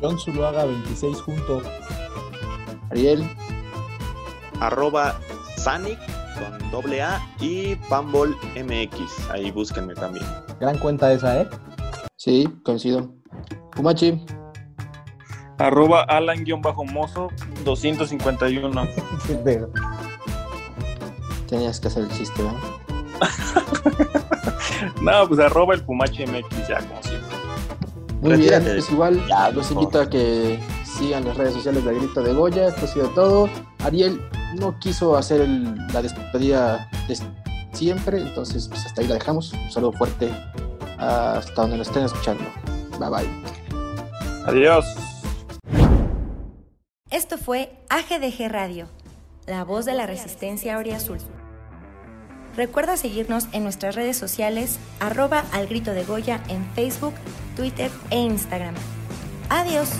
John Zuluaga 26 junto. Ariel, Arroba Sanic con doble A y Pambol MX. Ahí búsquenme también. Gran cuenta esa, ¿eh? sí, coincido. Pumachi, Arroba Alan-Mozo 251. De- [LAUGHS] tenías que hacer el chiste, ¿verdad? [LAUGHS] No, pues arroba el Pumache MX ya, como siempre. Muy Retírate. bien, pues igual Ya, los por invito a que sigan las redes sociales de Grito de Goya. Esto ha sido todo. Ariel no quiso hacer el- la despedida de siempre, entonces pues hasta ahí la dejamos. Un saludo fuerte hasta donde nos estén escuchando. Bye bye. Adiós. Esto fue AGDG Radio, la voz de la resistencia Azul. Recuerda seguirnos en nuestras redes sociales, arroba al grito de Goya en Facebook, Twitter e Instagram. Adiós.